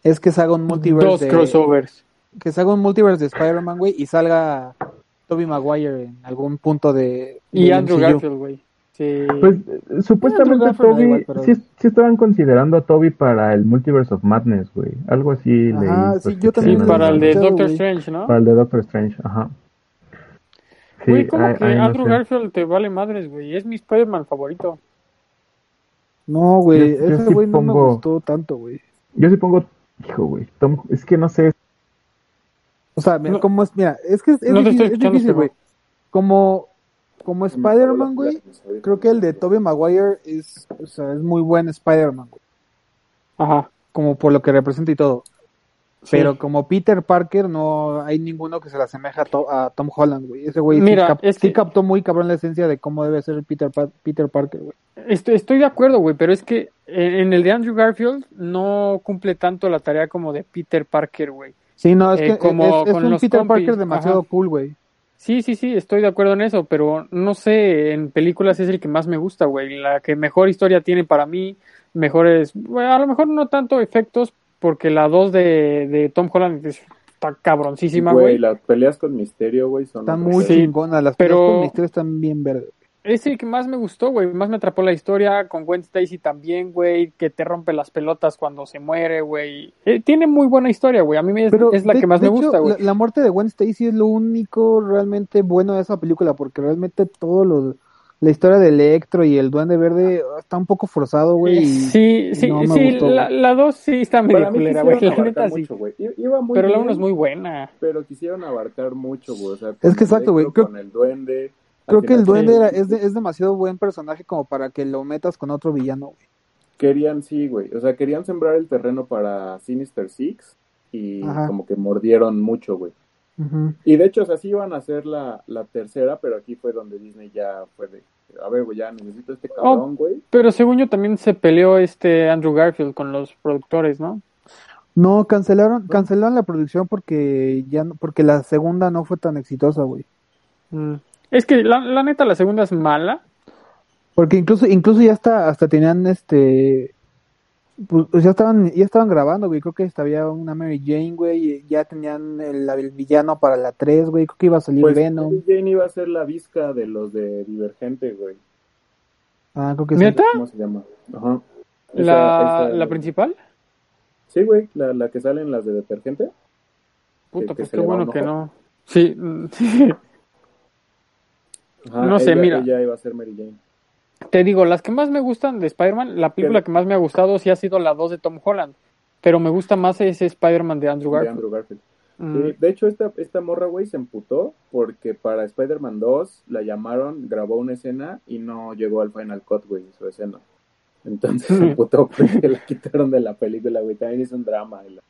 es que se haga un multiverse Dos de, crossovers. que se haga un multiverse de Spider-Man, güey, y salga Tobey Maguire en algún punto de... Y Andrew MCU. Garfield, güey. Sí. Pues supuestamente Toby, igual, pero- sí, sí estaban considerando a Toby para el Multiverse of Madness, güey, algo así Ajá, leí, sí, pues, yo sí, también para el de Doctor. Strange, ¿no? Para el de Doctor Strange, ajá. Sí, Güey, ¿cómo ahí- que no Andrew sé. Garfield te vale madres, güey? Es mi Spider-Man favorito. No, güey, ese sí güey no me gustó tanto, güey. Yo sí pongo, hijo, güey, Tom- es que no sé, O sea, mira, No- como es, mira, es que es, es No es difícil, güey. Como, como Spider-Man, güey, creo que el de Tobey Maguire es, o sea, es muy buen Spider-Man, güey. Ajá. Como por lo que representa y todo. Sí. Pero como Peter Parker, no hay ninguno que se le asemeja a, To- a Tom Holland, güey. Ese güey sí, Mira, cap- es sí que- captó muy cabrón la esencia de cómo debe ser el Peter, Pa- Peter Parker, güey. Estoy, estoy de acuerdo, güey, pero es que en, en el de Andrew Garfield no cumple tanto la tarea como de Peter Parker, güey. Sí, no, es Eh, que como es, es con un los Peter compis, Parker demasiado ajá. cool, güey. Sí, sí, sí, estoy de acuerdo en eso, pero no sé, en películas es el que más me gusta, güey. La que mejor historia tiene para mí, mejores, bueno, a lo mejor no tanto efectos, porque la 2 de, de Tom Holland es- está cabroncísima, Güey, güey. las peleas con Misterio, güey, son... Están muy chingonas. Las pero- pero... con Misterio están bien verdes. Es el que más me gustó, güey. Más me atrapó la historia. Con Gwen Stacy también, güey. Que te rompe las pelotas cuando se muere, güey. Eh, tiene muy buena historia, güey. A mí me- es, Pero es la de- que más me hecho, gusta, güey. La, la muerte de Gwen Stacy es lo único realmente bueno de esa película, porque realmente todo lo, la historia de Electro y el Duende Verde está un poco forzado, güey. Sí, sí, no sí. gustó, la, dos sí está medio Para mí culera, güey. La neta sí. mucho, Iba muy Pero la uno es muy buena. pero quisieron abarcar mucho, güey. O sea, Es que exacto, güey, Con el duende. Creo que el Duende era, es, de- es demasiado buen personaje como para que lo metas con otro villano, güey. Querían, sí, güey. O sea, querían sembrar el terreno para Sinister Six y Ajá. como que mordieron mucho, güey. Y de hecho, o sea, sí iban a hacer la, la tercera, pero aquí fue donde Disney ya fue de, a ver, güey, ya necesito este Oh. cabrón, güey. Pero según yo también se peleó este Andrew Garfield con los productores, ¿no? No, cancelaron, cancelaron la producción porque ya no- porque la segunda no fue tan exitosa, güey. Mm. Es que la, la neta la segunda es mala. Porque incluso, incluso ya hasta, hasta tenían este pues ya estaban, ya estaban grabando, güey. Creo que había una Mary Jane, güey. y Ya tenían el, el villano para la 3, güey. Creo que iba a salir Pues Venom. Mary Jane iba a ser la visca de los de Divergente, güey. Ah, creo que sí. ¿Neta? ¿Cómo se llama? Ajá. Esa- La, esa- la principal. Sí, güey, la, la que salen las de Detergente. Puta, que pues qué bueno que no. Sí, mm, Ajá, No sé, ella- mira. Ella iba a ser Mary Jane. te digo, las que más me gustan de Spider-Man, la película ¿Qué? que más me ha gustado sí ha sido la 2 de Tom Holland. Pero me gusta más ese Spider-Man de Andrew De Garfield. Andrew Garfield. Mm. Sí, de hecho, esta, esta morra, güey, se emputó porque para Spider-Man 2 la llamaron, grabó una escena y no llegó al Final Cut, güey, su escena. Entonces se emputó porque la quitaron de la película, güey. También hizo un drama. la-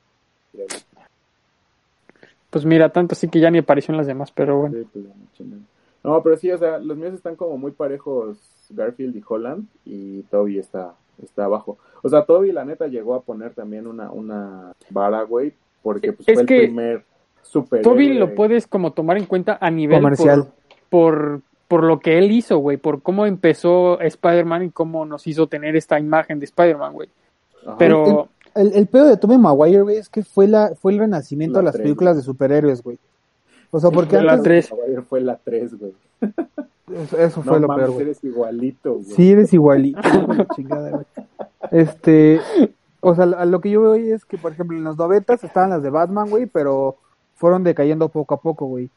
Pues mira, tanto sí que ya ni apareció en las demás, pero bueno. Sí, pues, no. No, pero sí, o sea, los míos están como muy parejos Garfield y Holland y Toby está, está abajo. O sea, Toby, la neta, llegó a poner también una, una vara, güey, porque pues, Es fue el primer super. Toby lo puedes como tomar en cuenta a nivel Comercial. Por, por, por lo que él hizo, güey, por cómo empezó Spider-Man y cómo nos hizo tener esta imagen de Spider-Man, güey. Pero El, el pedo de Tobey Maguire, güey, es que fue la, fue el renacimiento La de las películas de superhéroes, güey. O sea, porque fue la antes tres. Fue la 3, güey. eso, eso fue No lo mames, peor, güey. eres igualito, güey. Sí, eres igualito, chingada, güey. Este, o sea, a lo que yo veo hoy es que, por ejemplo, en los noventas estaban las de Batman, güey, pero fueron decayendo poco a poco, güey.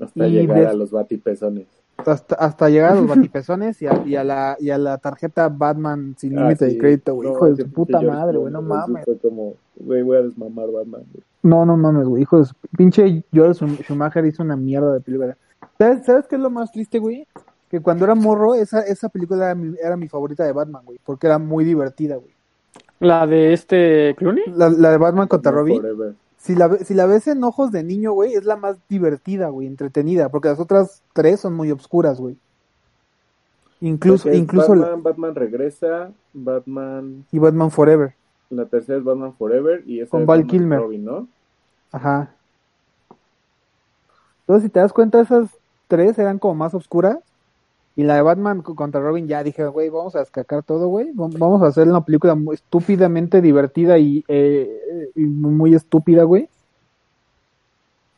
Hasta Y llegar de- a los batipezones. Hasta, hasta llegar a los batipezones y a, y a la, y a la tarjeta Batman sin límite Ah, sí. de crédito, güey. No, hijo de su puta madre, güey, no mames. Fue como, güey, voy a desmamar Batman, güey. No, no mames, güey, hijo de su... Pinche Joel Schum- Schumacher hizo una mierda de película. ¿Sabes, ¿Sabes qué es lo más triste, güey? Que cuando era morro, esa, esa película era mi, era mi favorita de Batman, güey. Porque era muy divertida, güey. la de este Clooney, La, la de Batman contra Robin. Si la, si la ves en ojos de niño, güey, es la más divertida, güey, entretenida. Porque las otras tres son muy obscuras, güey. Incluso, incluso la- Batman, Batman regresa, Batman, y Batman Forever. la tercera es Batman Forever y esa Con es Val Batman Kilmer. Robin, ¿no? Ajá. Entonces, si te das cuenta, esas tres eran como más oscuras. Y la de Batman co- contra Robin ya dije, güey, vamos a descacar todo, güey. Vam- Vamos a hacer una película muy estúpidamente divertida y, eh, y muy estúpida, güey.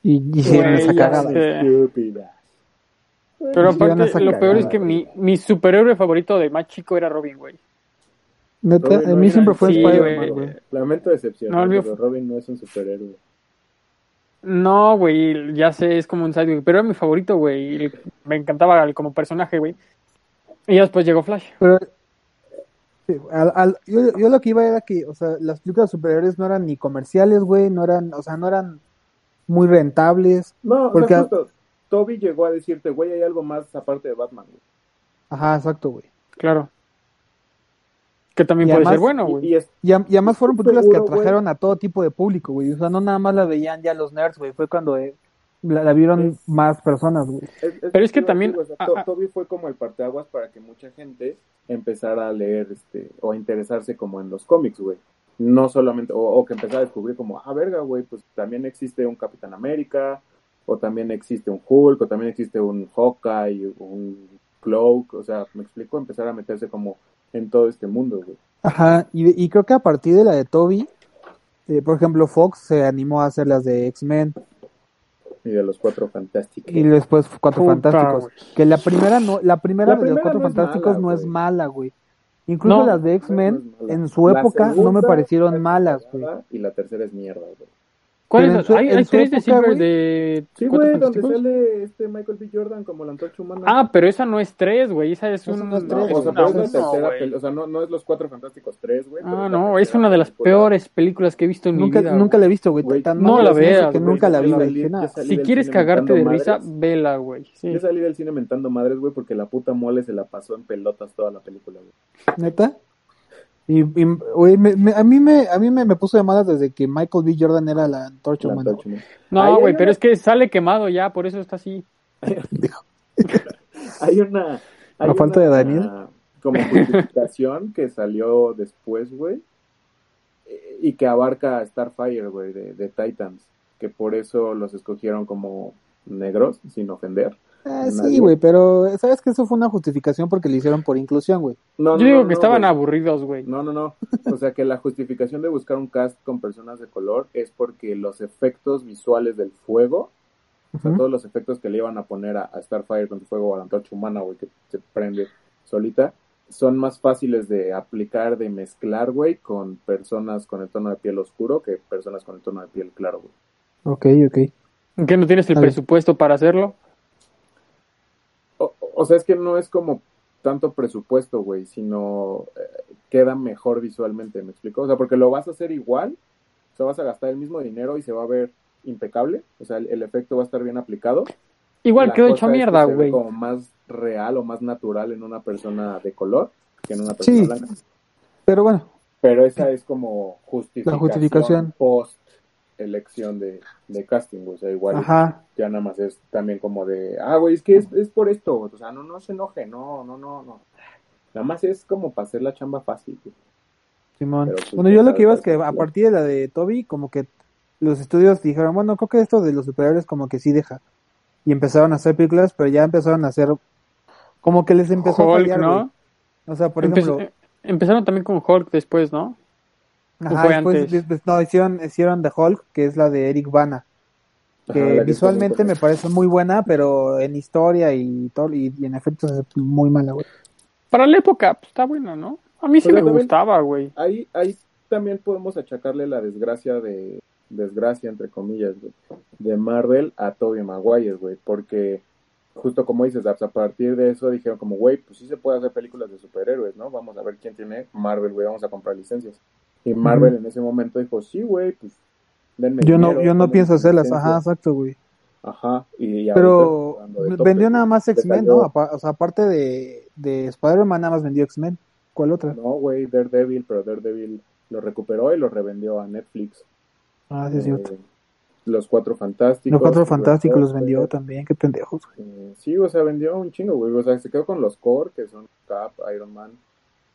Y hicieron esa cagada. Estúpida. Pero aparte, lo peor es cagada, que mi, mi superhéroe favorito de más chico era Robin, güey. Neta, a mí siempre fue Sí, Spider-Man, güey. güey. Lamento decepcionar, No, pero Robin no es un superhéroe. No, güey, ya sé, es como un sidekick, pero era mi favorito, güey. Me encantaba como personaje, güey. Y después llegó Flash. Pero sí, al- al- yo, yo lo que iba era que, o sea, las películas superiores no eran ni comerciales, güey, no eran, o sea, no eran muy rentables. No, Porque- o sea, justo, Toby llegó a decirte, güey, hay algo más aparte de Batman, güey. Ajá, exacto, güey. Claro. Que también Y puede además- ser bueno, Y, güey. y es, Y, y además fueron películas que seguro, güey. atrajeron a todo tipo de público, güey. O sea, no nada más la veían ya los nerds, güey. Fue cuando eh, la, la vieron Es- más personas, güey. es- Pero es que también- digo, o sea, To- ah. Toby fue como el parteaguas para que mucha gente empezara a leer este o a interesarse como en los cómics, güey. No solamente, o, o que empezara a descubrir como, ah, verga, güey, pues también existe un Capitán América, o también existe un Hulk, o también existe un Hawkeye, un Cloak, o sea, me explico, empezar a meterse como en todo este mundo, güey. Ajá, y, y creo que a partir de la de Toby, eh, por ejemplo, Fox se animó a hacer las de X-Men Y de los cuatro fantásticos. y después Cuatro Puta, Fantásticos. güey. Que la primera no, la primera La de los primera Cuatro no Fantásticos mala, no es mala, güey. Incluso No, las de no X-Men mala. en su La época no me parecieron malas, güey. Y la tercera es mierda, güey. ¿Cuál es? su- hay hay tres de época, Silver güey. de Sí, güey, donde Fantásticos. sale este Michael B. Jordan como la antorcha humana. Ah, pero esa no es tres, güey. Esa es un. no es No, tres, o sea, una pero es tercera o sea, no, no es los cuatro fantásticos tres, güey. Ah, no, es una de las peores películas que he visto en Nunca, mi vida. nunca la he visto, güey. No la es veas, que nunca la vi, Si quieres cagarte de risa, vela, güey. Sí. Yo salí del cine mentando madres, güey, porque la puta mole se la pasó en pelotas toda la película, güey. ¿Neta? Y, y, me- me- a mí, me, a mí me, me puso de malas desde que Michael B. Jordan era la antorcha humana. No, güey, pero una- es que sale quemado ya, por eso está así. Hay una. Hay La falta una, de Daniel. Como justificación que salió después, güey. eh, Y que abarca a Starfire, güey, de, de Titans. Que por eso los escogieron como negros, sin ofender. Ah, sí, güey, pero sabes que eso fue una justificación porque lo hicieron por inclusión, güey. No, Yo no, digo no, que no, estaban aburridos, güey. No, no, no. O sea que la justificación de buscar un cast con personas de color es porque los efectos visuales del fuego, o sea, todos los efectos que le iban a poner a, a Starfire con su fuego o a la antorcha humana, güey, que se prende solita, son más fáciles de aplicar, de mezclar, güey, con personas con el tono de piel oscuro que personas con el tono de piel claro, güey. Ok, ok. ¿Que no tienes el A ver. presupuesto para hacerlo? O, sea, es que no es como tanto presupuesto, güey, sino eh, queda mejor visualmente, ¿me explico? O sea, porque lo vas a hacer igual, o sea, vas a gastar el mismo dinero y se va a ver impecable, o sea, el, el efecto va a estar bien aplicado. Igual La quedó hecho es mierda, güey. como más real o más natural en una persona de color que en una persona Sí. blanca. Pero bueno, Pero esa es como justificación, justificación. post elección de, de casting, o sea, igual ajá. ya nada más es también como de, ah, güey, es que es, es por esto, o sea, no, no se enoje, no, no, no, no. Nada más es como para hacer la chamba fácil, güey. Simón. Pero, pues, bueno, yo lo que iba es que a partir de la de Toby, como que los estudios dijeron, bueno, creo que esto de los superhéroes como que sí deja. Y empezaron a hacer películas, pero ya empezaron a hacer, como que les empezó a fallar, ¿no? güey. O sea, por Empe- ejemplo, eh, Empezaron también con Hulk después, ¿no? Ajá, fue después, antes? después- no, hicieron, hicieron The Hulk, que es la de Eric Bana. que Ajá, la que visualmente me parece muy buena, pero en historia y todo y, y en efectos es muy mala, güey. Para la época, pues está bueno, ¿no? A mí sí me también- gustaba, güey. Ahí, ahí también podemos achacarle la desgracia de, desgracia entre comillas, güey, de Marvel a Tobey Maguire, güey, porque justo como dices, a partir de eso dijeron como, güey, pues sí se puede hacer películas de superhéroes, ¿no? Vamos a ver quién tiene Marvel, güey, vamos a comprar licencias. Y Marvel en ese momento dijo, sí, güey, pues denme Yo no, yo no pienso hacerlas, licencias". ajá, exacto, güey. Ajá, y, y Pero vendió nada más X-Men, ¿no? O sea, aparte de, de Spider-Man, nada más vendió X-Men. ¿Cuál otra? No, güey, Daredevil, pero Daredevil lo recuperó y lo revendió a Netflix. Ah, sí, es cierto. Eh, los cuatro fantásticos. Los cuatro fantásticos los vendió también, qué pendejos. güey. Eh, sí, o sea, vendió un chingo, güey. O sea, se quedó con los core, que son Cap, Iron Man,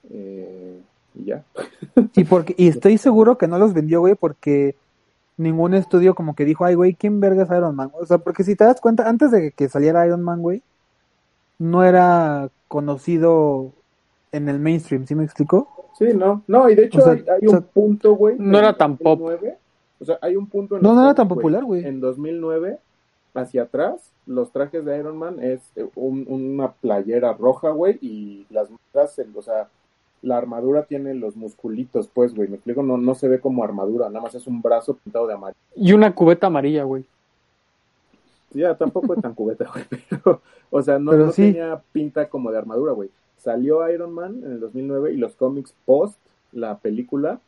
eh, y ya. Y porque y estoy seguro que no los vendió, güey, porque ningún estudio como que dijo, ay, güey, ¿quién verga es Iron Man? O sea, porque si te das cuenta, antes de que saliera Iron Man, güey, no era conocido en el mainstream, ¿sí me explico? Sí, no, no, y de hecho O sea, hay, hay o sea, un punto, güey. no era tan pop. 2009, O sea, hay un punto en No, no era tan popular, güey. En 2009, hacia atrás, los trajes de Iron Man es eh, un- una playera roja, güey, y las mangas, o sea, la armadura tiene los musculitos, pues, güey, me explico, no, no se ve como armadura, nada más es un brazo pintado de amarillo. Y una cubeta amarilla, güey. Ya, tampoco es tan cubeta, güey, pero, o sea, no, Pero no sí. tenía pinta como de armadura, güey. Salió Iron Man en el 2009 y los cómics post la película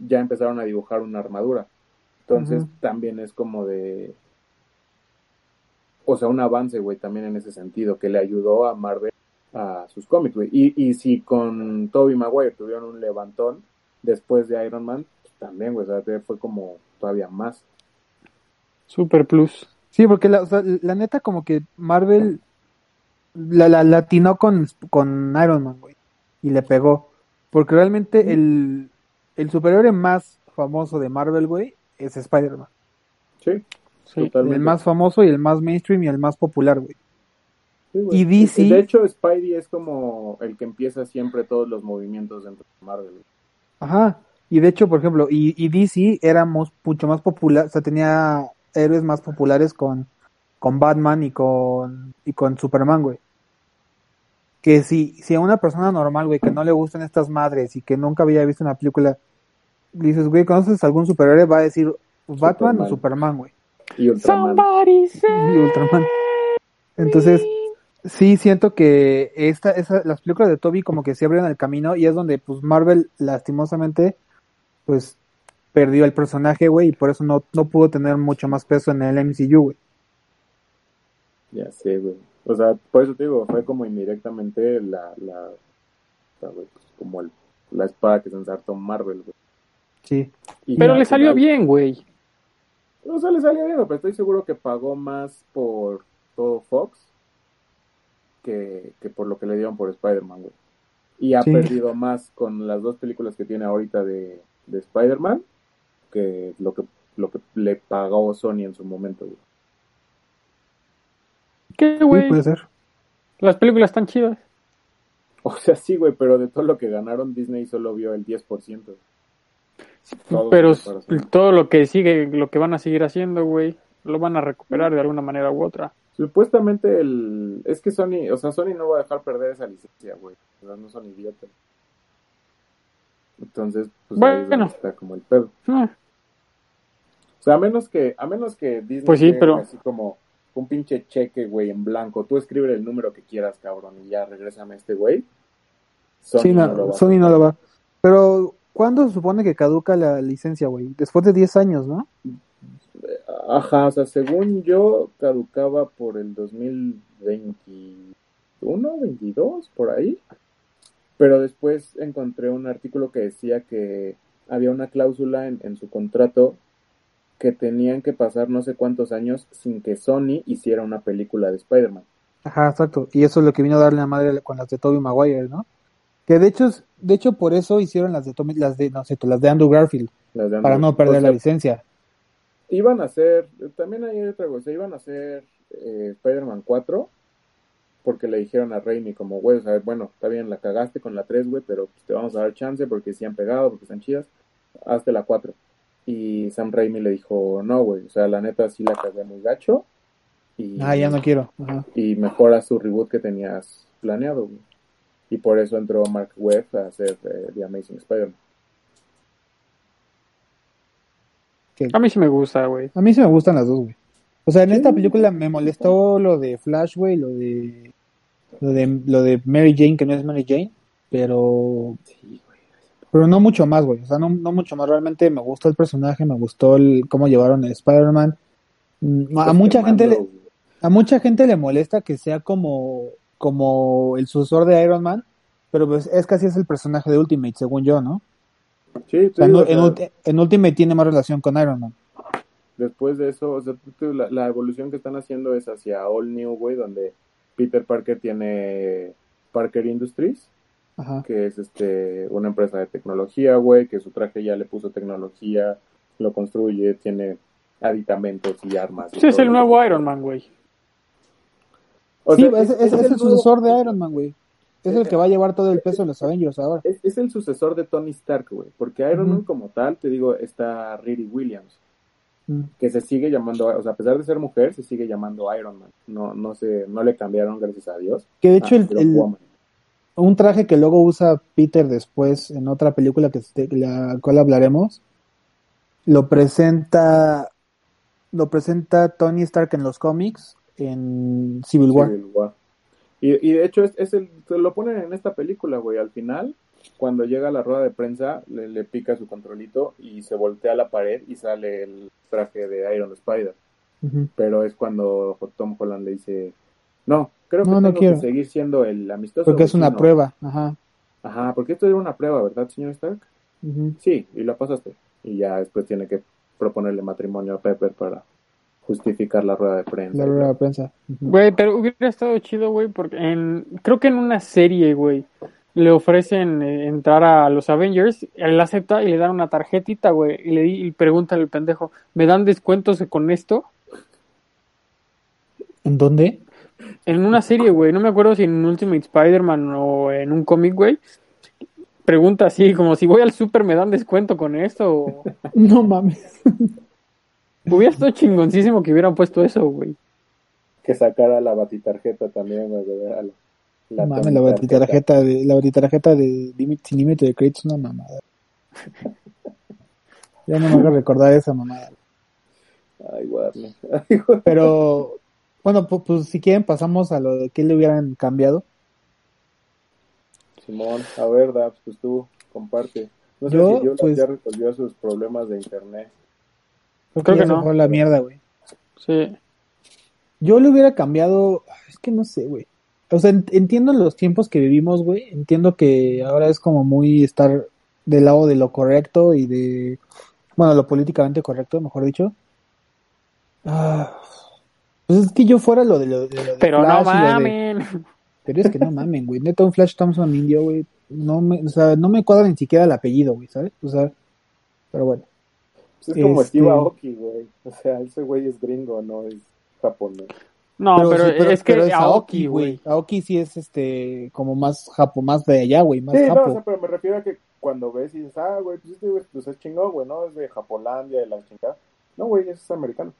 ya empezaron a dibujar una armadura. Entonces también es como de... O sea, un avance, güey, también en ese sentido, que le ayudó a Marvel a sus cómics, güey. Y, y si con Tobey Maguire tuvieron un levantón después de Iron Man, pues también, güey, o sea, fue como todavía más. Super plus. Sí, porque la, o sea, la neta como que Marvel la, la, la atinó con, con Iron Man, güey, y le pegó. Porque realmente el, el superhéroe más famoso de Marvel, güey, es Spider-Man. Sí, Sí. totalmente. El más famoso y el más mainstream y el más popular, güey. Sí, güey. Y DC De hecho, Spidey es como el que empieza siempre todos los movimientos dentro de Marvel. güey. Ajá. Y de hecho, por ejemplo, y, y DC era mos- mucho más popular, o sea, tenía héroes más populares con, con Batman y con, y con Superman, güey. Que si, si a una persona normal, güey, que no le gustan estas madres y que nunca había visto una película, le dices, güey, ¿conoces algún superhéroe? Va a decir Batman o Superman. Güey. Y Ultraman. Somebody Y Ultraman. Entonces, sí siento que esta, esa, las películas de Toby como que se abren el camino y es donde pues Marvel lastimosamente pues perdió el personaje, güey, y por eso no, no pudo tener mucho más peso en el MCU, güey. Ya sé, güey. O sea, por eso te digo, fue como indirectamente la, la, sea, güey, pues, como el, la espada que se ensartó Marvel, güey. Sí. Y Pero le salió bien, güey. O sea, le salió bien, pero estoy seguro que pagó más por todo Fox que, que por lo que le dieron por Spider-Man, güey. Y ha Sí. perdido más con las dos películas que tiene ahorita de, de Spider-Man que lo que lo que le pagó Sony en su momento, güey. ¿Qué, Sí, güey? puede ser. Las películas están chidas. O sea, sí, güey, pero de todo lo que ganaron, Disney solo vio el 10%. Todo Pero todo lo que sigue, lo que van a seguir haciendo, güey, lo van a recuperar de alguna manera u otra. Supuestamente el... Es que Sony, o sea, Sony no va a dejar perder esa licencia, güey. O sea, no son idiotas. Entonces, pues ahí es Bueno. donde está como el pedo. Ah, O sea, a menos que, a menos que Disney Pues sí, llegue pero- así como un pinche cheque, güey, en blanco. Tú escribe el número que quieras, cabrón, y ya regrésame a este güey. Sony sí, no, no lo va a Sony no lo va. Pero, ¿cuándo se supone que caduca la licencia, güey? Después de 10 años, ¿no? Ajá, o sea, según yo, caducaba por el 2021, 22, por ahí. Pero después encontré un artículo que decía que había una cláusula en, en su contrato que tenían que pasar no sé cuántos años sin que Sony hiciera una película de Spider-Man. Ajá, exacto. Y eso es lo que vino a darle la madre con las de Tobey Maguire, ¿no? Que de hecho, de hecho por eso hicieron las de Tommy, las de, no sé, las de Andrew Garfield, Las de para no perder O sea, la licencia. Iban a hacer, también hay otra cosa, iban a hacer eh, Spider-Man 4 porque le dijeron a Raimi como, güey, o sea, bueno, está bien, la cagaste con la 3, güey, pero pues, te vamos a dar chance porque sí han pegado, porque están chidas, hazte la 4. Y Sam Raimi le dijo, no, güey, o sea, la neta sí la cagué muy gacho y, Ah, ya no quiero. Ajá. y mejora su reboot que tenías planeado, güey. Y por eso entró Mark Webb a hacer eh, The Amazing Spider-Man. Que- a mí sí me gusta, güey. A mí sí me gustan las dos, güey. O sea, en esta película me molestó lo de Flash, güey, lo de, lo de, lo de Mary Jane, que no es Mary Jane, pero, Sí, pero no mucho más, güey. O sea, no, no mucho más. Realmente me gustó el personaje, me gustó el, cómo llevaron a Spider-Man. Mm, A mucha gente le, a mucha gente le molesta que sea como, como el sucesor de Iron Man, pero pues es casi es el personaje de Ultimate, según yo, ¿no? Sí, O te sea, digo, en, o sea, en Ultimate tiene más relación con Iron Man. después de eso, o sea, la, la evolución que están haciendo es hacia All New, güey, donde Peter Parker tiene Parker Industries, Ajá. que es este una empresa de tecnología, güey, que su traje ya le puso tecnología, lo construye, tiene aditamentos y armas. y Ese es todo el nuevo Iron Man, güey. O sí, sea, es, es- es el nuevo- sucesor de Iron Man, güey. Es el que va a llevar todo el peso de los Avengers ahora. Es, es el sucesor de Tony Stark, güey, porque Iron. Man como tal, te digo, está Riri Williams, Mm. que se sigue llamando, o sea, a pesar de ser mujer, se sigue llamando Iron Man. No, no se, no le cambiaron, gracias a Dios. Que de hecho a el, un traje que luego usa Peter después en otra película que de la cual hablaremos lo presenta lo presenta Tony Stark en los cómics en Civil War. Civil War. Y, y de hecho, es, es el, se lo ponen en esta película, güey. Al final, cuando llega a la rueda de prensa, le, le pica su controlito y se voltea la pared y sale el traje de Iron Spider. Pero es cuando Tom Holland le dice: No, creo que No, no tengo quiero. que seguir siendo el amistoso. Porque es una vecino". prueba, ajá. Ajá, porque esto era una prueba, ¿verdad, señor Stark? Sí, y la pasaste. Y ya después tiene que proponerle matrimonio a Pepper para justificar la rueda de prensa. La rueda de prensa. Güey, pero hubiera estado chido, güey, porque en, creo que en una serie, güey, le ofrecen eh, entrar a los Avengers, él acepta y le dan una tarjetita, güey, y le di- y pregunta al pendejo, ¿me dan descuentos con esto? ¿En dónde? En una serie, güey, no me acuerdo si en Ultimate Spider-Man o en un cómic, güey, pregunta así, como si voy al super, ¿me dan descuento con esto? O- No mames. Hubiera estado chingoncísimo que hubieran puesto eso, güey. Que sacara la batitarjeta también, güey. a La, la batitarjeta de la batitarjeta de límite sin límite de crédito es una mamada. Ya no me hago recordar esa mamada. Ay, Warner. Ay, güey. Pero bueno, pues, pues, si quieren pasamos a lo de qué le hubieran cambiado. Simón, a ver, Dabs, pues tú, comparte. No sé Yo, si Yola pues- ya resolvió sus problemas de internet. Creo que no. la mierda, güey. Sí. Yo le hubiera cambiado, es que no sé, güey. O sea, ent- entiendo los tiempos que vivimos, güey. Entiendo que ahora es como muy estar del lado de lo correcto y de, bueno, lo políticamente correcto, mejor dicho. Ah, pues es que yo fuera lo de lo de, lo de Pero Flash no de- mamen. pero es que no mamen, güey. Neta, un Flash Thompson indio, güey. No me, o sea, no me cuadra ni siquiera el apellido, güey, ¿sabes? O sea, pero bueno. Pues es como Este- Steve Aoki, güey. O sea, ese güey es gringo, no es japonés. No, pero, sí, es que pero es Aoki, güey. Aoki sí es este, como más japo, más de allá, güey, más Sí, no, japo. o sea, pero me refiero a que cuando ves y dices, ah, güey, pues este güey pues es chingón, güey, ¿no? Es de Japolandia, de la chingada. No, güey, es americano.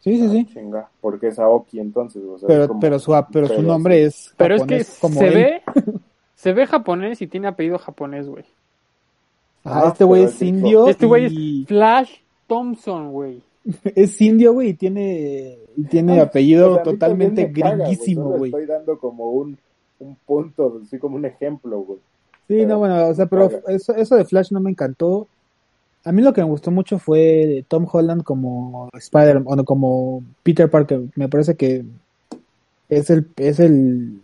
Sí, sí, Ah, sí. Chinga, porque es Aoki entonces, o sea, es Pero, como- pero su, pero su nombre es Pero es que como se él. ve, se ve japonés y tiene apellido japonés, güey. Ah, este güey es indio Este güey y es Flash Thompson, güey. es indio, güey, y tiene, y tiene Ah, apellido totalmente gringuísimo, güey. Estoy dando como un, un punto, así como un ejemplo, güey. Sí, no, bueno, o sea, pero Caga. eso, eso de Flash no me encantó. A mí lo que me gustó mucho fue Tom Holland como Spider, o no, como Peter Parker. Me parece que es el, es el,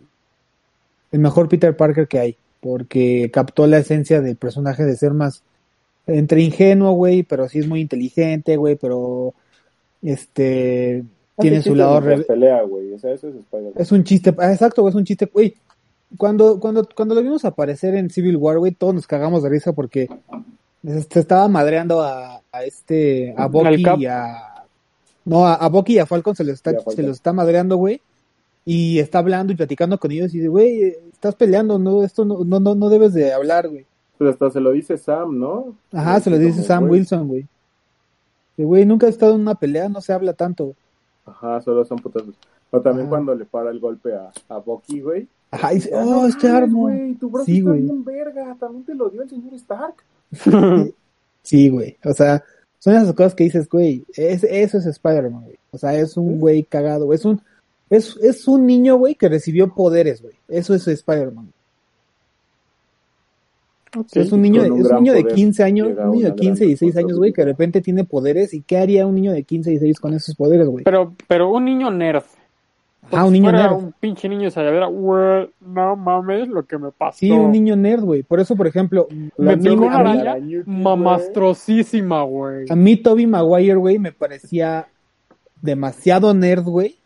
el mejor Peter Parker que hay, porque captó la esencia del personaje de ser más entre ingenuo, güey, pero sí es muy inteligente, güey, pero este tiene su lado re- pelea, güey, o sea, eso es Spider-Man. es un chiste, ah, exacto, güey, es un chiste, güey. Cuando, cuando, cuando lo vimos aparecer en Civil War, güey, todos nos cagamos de risa porque se estaba madreando a, a este, a Bucky y a, no, a, a Bucky y a Falcon se los está, se los está madreando, güey. Y está hablando y platicando con ellos y dice, güey, estás peleando, no, esto no, no, no, no debes de hablar, güey. Pues hasta se lo dice Sam, ¿no? Ajá, se lo dice Sam güey, Wilson, güey. Que, güey, nunca he estado en una pelea, no se habla tanto. Ajá, solo son putazos. O también Ajá. cuando le para el golpe a, a Bucky, güey. Ajá, y dice, oh, este armo. güey, tu brazo Sí, está güey. bien verga, también te lo dio el señor Stark. Sí, güey. O sea, son esas cosas que dices, güey, es, eso es Spider-Man, güey. O sea, es un güey cagado. Es un, es, es un niño, güey, que recibió poderes, güey. Eso es Spider-Man. Es un niño, de, un es un niño de poder 15 años, un niño de una 15 gran y 16 años, güey, que de repente tiene poderes. ¿Y qué haría un niño de 15 y 16 con esos poderes, güey? Pero, pero un niño nerd. Ah, un si niño fuera nerd. un pinche niño sayadera, güey, no mames lo que me pasó. Sí, un niño nerd, güey. Por eso, por ejemplo, Me picó una a mí- araña mamastrosísima, güey. A mí Toby Maguire, güey, me parecía demasiado nerd, güey.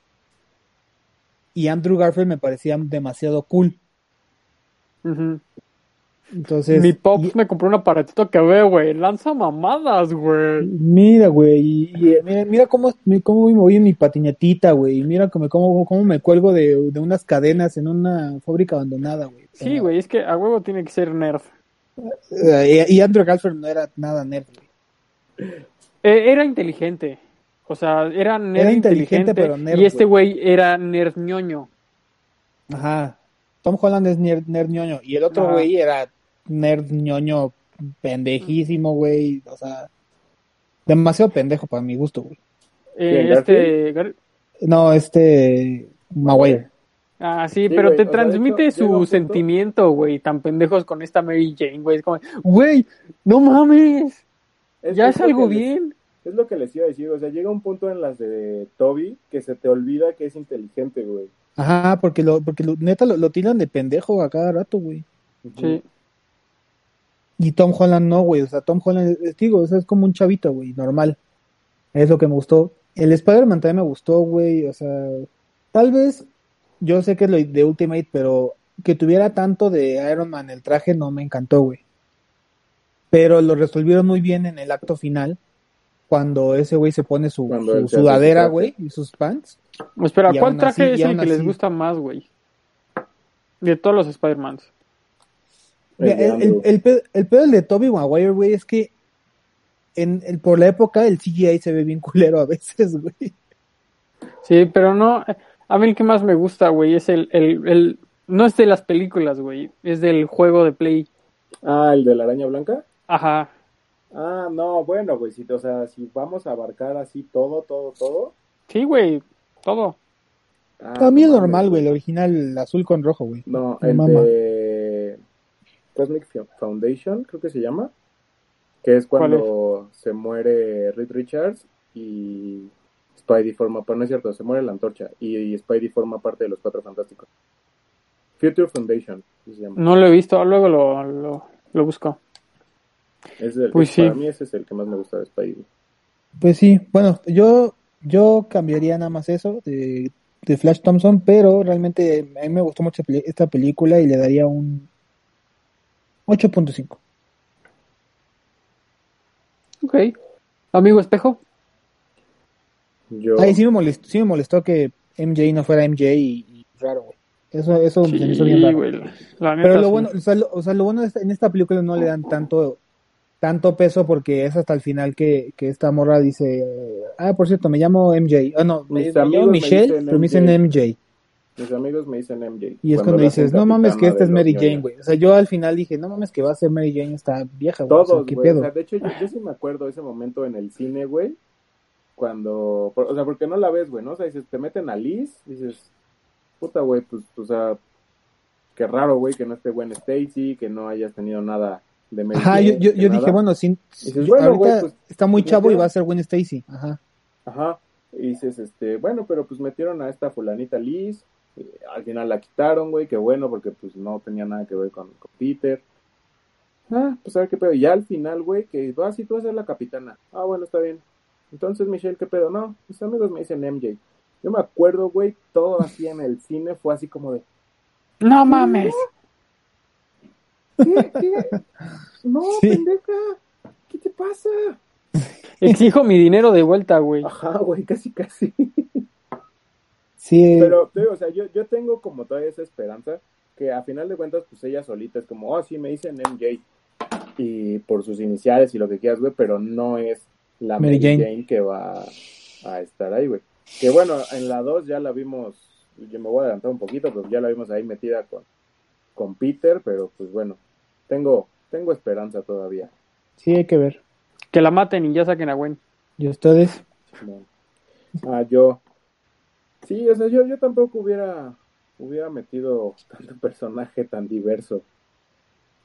Y Andrew Garfield me parecía demasiado cool. Ujú. Entonces, Mi Pops y- me compró un aparatito que ve, güey, lanza mamadas, güey. mira, güey, y, y, eh, mira, mira cómo, cómo me voy en mi patinetita, güey. y Mira cómo, cómo, cómo me cuelgo de, de unas cadenas en una fábrica abandonada, güey. Sí, güey, es que a huevo tiene que ser nerd. Eh, y Andrew Garfield no era nada nerd, güey. Eh, era inteligente. O sea, era nerd Era inteligente, inteligente, pero nerd, y este güey era nerd ñoño. Ajá. Tom Holland es nerd, nerd ñoño. Y el otro güey era nerd ñoño pendejísimo, güey. O sea, demasiado pendejo para mi gusto, güey. Eh, ¿Quién, este No, este. Maguire. Ah, sí, Sí, pero te sea, transmite hecho, su punto- sentimiento, güey, tan pendejos con esta Mary Jane, güey. Es como, güey, no mames, ya es algo bien. Es lo que les iba a decir, o sea, llega un punto en las de Toby que se te olvida que es inteligente, güey. Ajá, porque lo, porque lo, neta lo, lo tiran de pendejo a cada rato, güey. Sí. Y Tom Holland no, güey. O sea, Tom Holland, es, digo, o sea, es como un chavito, güey, normal. Es lo que me gustó. El Spider-Man también me gustó, güey. O sea, tal vez, yo sé que es lo de Ultimate, pero que tuviera tanto de Iron Man el traje no me encantó, güey. Pero lo resolvieron muy bien en el acto final, cuando ese güey se pone su, sudadera, güey, y sus pants. Espera, ¿cuál traje así- es el que les gusta más, güey? De todos los Spider-Mans. El El, el, pedo, el pedo de Toby Maguire, güey, es que en, el, por la época el CGI se ve bien culero a veces, güey. Sí, pero no, a mí el que más me gusta, güey, es el, el, el, no es de las películas, güey, es del juego de Play. Ah, el de la araña blanca. Ajá. Ah, no, bueno, güey, si, o sea, si vamos a abarcar así todo, todo, todo. Sí, güey, todo. ah, A mí es normal, güey, el original el azul con rojo, güey. No, el mama. de Cosmic Fo- Foundation, creo que se llama, que es ¿Cuál cuando se muere Reed Richards y Spidey forma, pero no es cierto, se muere la antorcha y, y Spidey forma parte de los Cuatro Fantásticos. Future Foundation, se llama. No lo he visto, luego lo, lo, lo busco. Es el, Pues es- sí. Para mí ese es el que más me gusta de Spidey. Pues sí, bueno, yo, yo cambiaría nada más eso de, de Flash Thompson, pero realmente a mí me gustó mucho esta película y le daría un 8.5. Ok. Amigo espejo. Yo, Ay, sí me molestó, sí me molestó que MJ no fuera MJ y, y raro, güey. Eso, eso se me hizo bien Sí, raro. güey, la- la neta, Pero lo sí. bueno, o sea, lo, o sea, lo bueno en esta película no le dan tanto tanto peso porque es hasta el final que, que esta morra dice, ah, por cierto, me llamo MJ. Ah, no, me, Mis me amigos llamo Michelle, pero me dicen MJ. Mis amigos me dicen MJ. Y es cuando dices, no mames que esta es Mary Jane, güey. O sea, yo al final dije, no mames que va a ser Mary Jane esta vieja, güey. Todos, ¿qué güey. O pedo? sea, de hecho, yo, yo sí me acuerdo ese momento en el cine, güey. Cuando, o sea, porque no la ves, güey, ¿no? O sea, dices, te meten a Liz, dices, puta, güey, pues, o sea, qué raro, güey, que no esté Gwen Stacy, que no hayas tenido nada de Mary Ajá, Jane, yo, yo, dije, bueno, sin, dices, bueno, ahorita güey, pues, está muy pues, chavo y va a ser Gwen Stacy. Ajá. Ajá. Y dices, este, bueno, pero pues metieron a esta fulanita Liz. y al final la quitaron, güey, qué bueno, porque pues no tenía nada que ver con, con Peter. Ah, pues a ver qué pedo. Y ya al final, güey, que va, sí, tú vas a ser la capitana. Ah, bueno, está bien. Entonces, Michelle, ¿qué pedo? No, mis amigos me dicen MJ. Yo me acuerdo, güey, todo así en el cine fue así como de, No mames. ¿Qué? ¿Qué? No, Sí. pendeja. ¿Qué te pasa? Exijo mi dinero de vuelta, güey. Ajá, güey, casi, casi. Sí, Pero, te digo, o sea, yo, yo tengo como todavía esa esperanza que a final de cuentas, pues ella solita es como, oh, sí, me dicen MJ. Y por sus iniciales y lo que quieras, güey, pero no es la Mary Mary, Jane. Jane. que va a estar ahí, güey. Que bueno, en la 2 ya la vimos, yo me voy a adelantar un poquito, pero ya la vimos ahí metida con, con Peter, pero pues bueno, tengo, tengo esperanza todavía. sí hay que ver. Que la maten y ya saquen a Gwen. ¿Y ustedes? No. Ah, yo. Sí, o sea, yo, yo tampoco hubiera, hubiera metido tanto personaje tan diverso.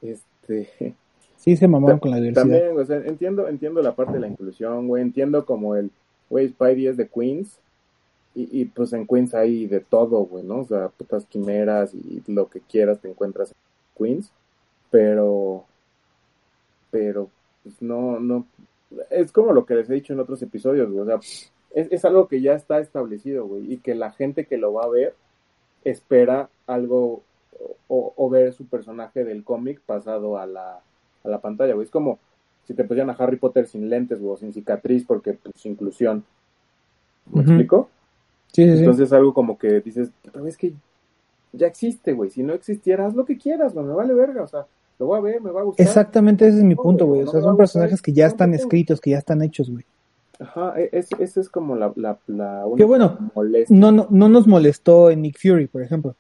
Este. Sí se mamaron con la diversidad. También, o sea, entiendo, entiendo la parte de la inclusión, güey. Entiendo como el, güey, Spidey es de Queens. y, y, pues en Queens hay de todo, güey, ¿no? O sea, putas quimeras y lo que quieras te encuentras en Queens, pero, pero, pues no, no, es como lo que les he dicho en otros episodios, güey, o sea, es, es algo que ya está establecido, güey, y que la gente que lo va a ver espera algo o, o ver su personaje del cómic pasado a la, a la pantalla, güey. Es como si te pusieran a Harry Potter sin lentes, güey, o sin cicatriz, porque pues inclusión. ¿Me explico? Sí, sí, sí. Entonces algo como que dices, pero es que ya existe, güey. Si no existiera, haz lo que quieras, güey. Me vale verga, o sea, lo voy a ver, me va a gustar. Exactamente ese es mi No, punto, güey. O sea, son gustar, personajes que ya no están escritos, que ya están hechos, güey. Ajá, e- es, esa es como la, la, la Que bueno, molestia. no, no, no nos molestó en Nick Fury, por ejemplo.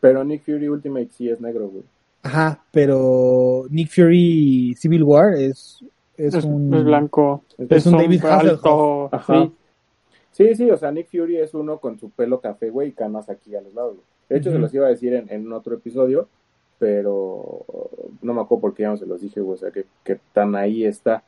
Pero Nick Fury Ultimate sí es negro, güey. Ajá, pero Nick Fury Civil War es, es, Es, un... es blanco. Es un David alto. Ajá. Sí. Sí, sí, o sea, Nick Fury es uno con su pelo café, güey, y canas aquí a los lados. güey. De hecho, se los iba a decir en, en otro episodio, pero no me acuerdo porque ya no se los dije, güey, o sea, que, que tan ahí está.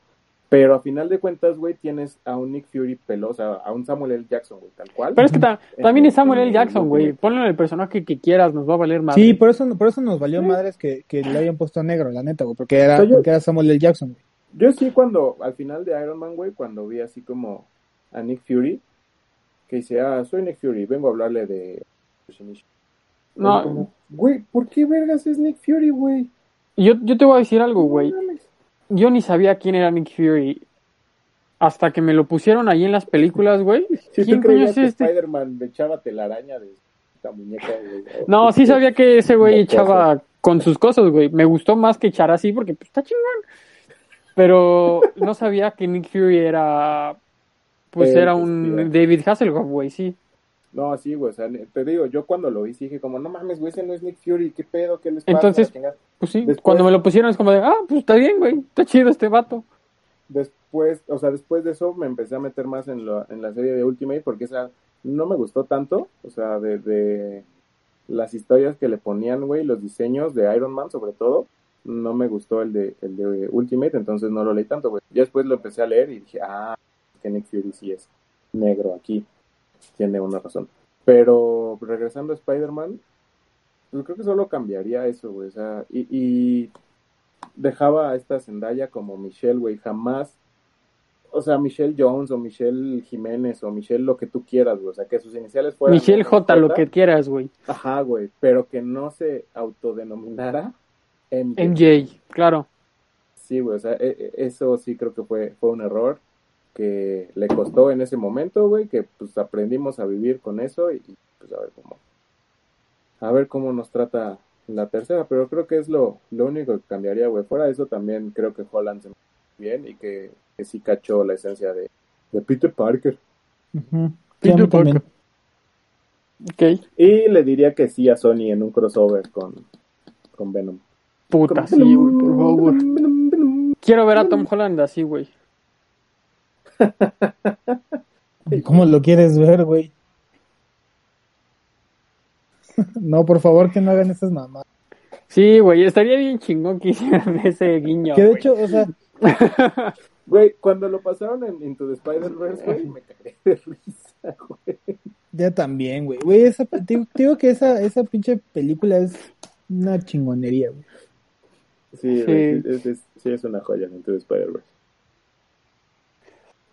Pero a final de cuentas, güey, tienes a un Nick Fury pelo, o sea, a un Samuel L. Jackson, güey, tal cual. Pero es que ta- también es Samuel L. Jackson, güey. Ponle en el personaje que quieras, nos va a valer más. Sí, por eso, por eso nos valió madres que, que le hayan puesto negro, la neta, güey, porque era, yo- porque era Samuel L. Jackson, güey. Yo sí cuando, al final de Iron Man, güey, cuando vi así como a Nick Fury, que dice, ah, soy Nick Fury, vengo a hablarle de... No. Güey, ¿por qué vergas es Nick Fury, güey? Yo, yo te voy a decir algo, güey. Yo ni sabía quién era Nick Fury. Hasta que me lo pusieron ahí en las películas, güey. Si ¿Quién coño es que este? Spider-Man echaba telaraña de esta muñeca, güey. No, sí sabía que ese güey echaba con sus cosas, güey. Me gustó más que echar así porque pues, está chingón. Pero no sabía que Nick Fury era. Pues era que un. David Hasselhoff, güey, sí. No, sí, güey, o sea, te digo, yo cuando lo vi sí dije como, no mames, güey, ese no es Nick Fury, ¿qué pedo? ¿Qué les pasa? Entonces-. Pues sí, Después- cuando me lo pusieron es como de, ah, pues está bien, güey. Está chido este vato. Después, o sea, después de eso me empecé a meter más en, lo, en la serie de Ultimate porque esa no me gustó tanto, o sea, de, de las historias que le ponían, güey, los diseños de Iron Man sobre todo, no me gustó el de, el de Ultimate, entonces no lo leí tanto, güey. Ya después lo empecé a leer y dije, ah, que Nick Fury sí es negro aquí, tiene una razón. Pero regresando a Spider-Man, pues creo que solo cambiaría eso, güey, o sea, y, y dejaba a esta Zendaya como Michelle, güey, jamás, o sea, Michelle Jones o Michelle Jiménez o Michelle lo que tú quieras, güey, o sea, que sus iniciales fueran Michelle J, lo que quieras, güey. Ajá, güey, pero que no se autodenominara MJ. MJ, claro. Sí, güey, o sea, e- e- eso sí creo que fue, fue un error que le costó en ese momento, güey, que pues aprendimos a vivir con eso y, y, pues a ver cómo, a ver cómo nos trata la tercera, pero creo que es lo, lo único que cambiaría, güey. Fuera de eso también creo que Holland se me bien y que, que sí cachó la esencia de, de Peter Parker. Peter. Parker. Ok. Y le diría que sí a Sony en un crossover con, con Venom. Puta, sí, güey, por favor. Quiero ver a Tom Holland así, güey. ¿Cómo lo quieres ver, güey? no, por favor, que no hagan esas mamás. Sí, güey, estaría bien chingón que hicieran ese guiño. Que de güey. hecho, o sea, Güey, cuando lo pasaron en Into the Spider-Verse, güey, me cagué de risa, güey. ya también, güey. Güey, esa, te digo, que esa, esa pinche película es una chingonería, güey. Sí, Sí. güey, sí, es, es- sí es una joya Into the Spider-Verse.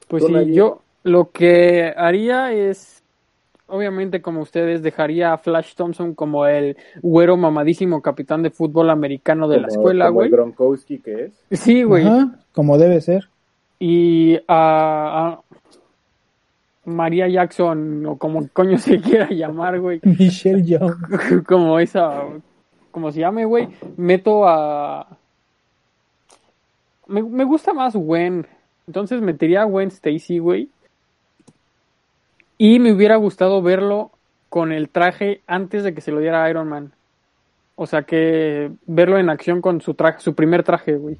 Pues sí, yo lo que haría es, obviamente como ustedes, dejaría a Flash Thompson como el güero mamadísimo capitán de fútbol americano de la escuela, como el güey. Gronkowski que es. Sí, güey. Como debe ser. Y a, a María Jackson, o como coño se quiera llamar, güey, Michelle Young. como esa, como se llame, güey, meto a... Me, me gusta más Gwen, entonces metería a Gwen Stacy, güey. Y me hubiera gustado verlo con el traje antes de que se lo diera a Iron Man. O sea que verlo en acción con su traje, su primer traje, güey.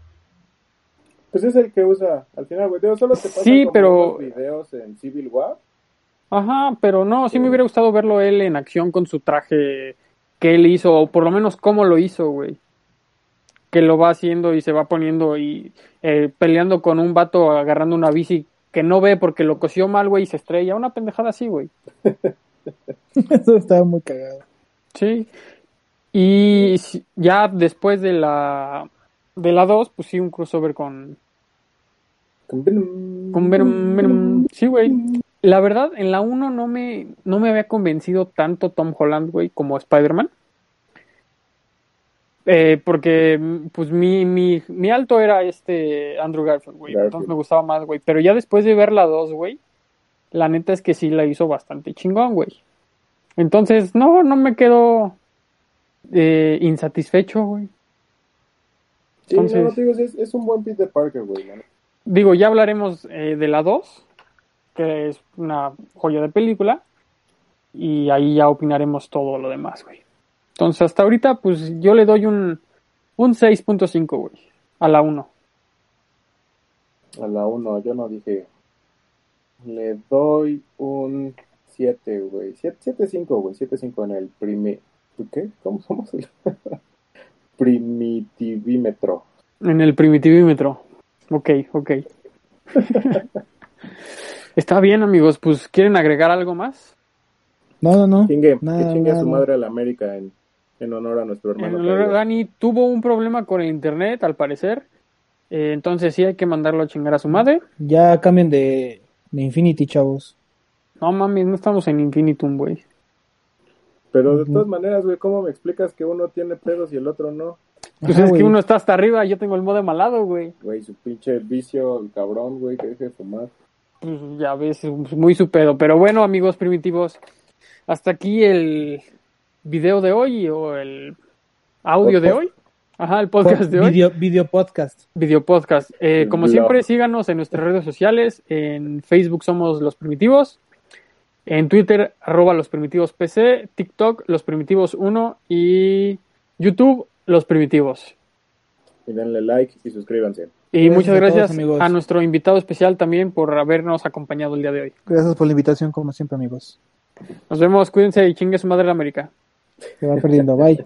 Pues es el que usa al final, güey. Digo, Solo te pasan Sí, como pero- videos en Civil War. Ajá, pero no, sí me hubiera gustado verlo él en acción con su traje que él hizo, o por lo menos cómo lo hizo, güey. Que lo va haciendo y se va poniendo y eh, peleando con un vato agarrando una bici que no ve porque lo cosió mal, güey, y se estrella. Una pendejada así, güey. Eso estaba muy cagado. Sí. Y ya después de la de la 2, pues sí, un crossover con, con Venom- Venom. Sí, güey. La verdad, en la 1 no me, no me había convencido tanto Tom Holland, güey, como Spider-Man. Eh, porque, pues, mi, mi, mi alto era este Andrew Garfield, güey. Garfield. Entonces me gustaba más, güey. Pero ya después de ver la 2, güey, la neta es que sí la hizo bastante chingón, güey. Entonces, no, no me quedo eh, insatisfecho, güey. Sí, no, no te digo, es, es un buen Peter Parker, güey. ¿no? Digo, ya hablaremos eh, de la 2, que es una joya de película, y ahí ya opinaremos todo lo demás, güey. Entonces, hasta ahorita, pues yo le doy un, un 6.5, güey, a la 1. A la 1, yo no dije. Le doy un 7, güey. 7-5, güey. 7-5 en el primi... ¿Qué? ¿Cómo somos? El... Primitivímetro. En el primitivímetro. Ok, ok. Está bien, amigos, pues ¿quieren agregar algo más? No, no, no. Chingue, Nada, que chingue a nada, su nada. madre a la América en, en honor a nuestro hermano. En-. Dani tuvo un problema con el internet, al parecer. Eh, entonces sí hay que mandarlo a chingar a su madre. Ya cambien de, de Infinity, chavos. No mames, no estamos en Infinitum, güey. Pero de todas maneras, güey, ¿cómo me explicas que uno tiene pedos y el otro no? Pues Ajá, es que uno está hasta arriba, yo tengo el modo malado, güey. Güey, su pinche vicio, el cabrón, güey, que deje de fumar. Pues ya ves, es muy su pedo. Pero bueno, amigos primitivos, hasta aquí el video de hoy o el audio de hoy. Ajá, el podcast de hoy. Video, video podcast. Video podcast. Eh, como blog. siempre, síganos en nuestras redes sociales. En Facebook somos Los Primitivos. En Twitter, arroba Los Primitivos PC. TikTok, Los Primitivos 1. Y YouTube, Los Primitivos. Y denle like y suscríbanse. Y Gracias muchas a todos, gracias amigos. a nuestro invitado especial también por habernos acompañado el día de hoy. Gracias por la invitación, como siempre, amigos. Nos vemos, cuídense y chingue su madre la América. Se va perdiendo. Bye.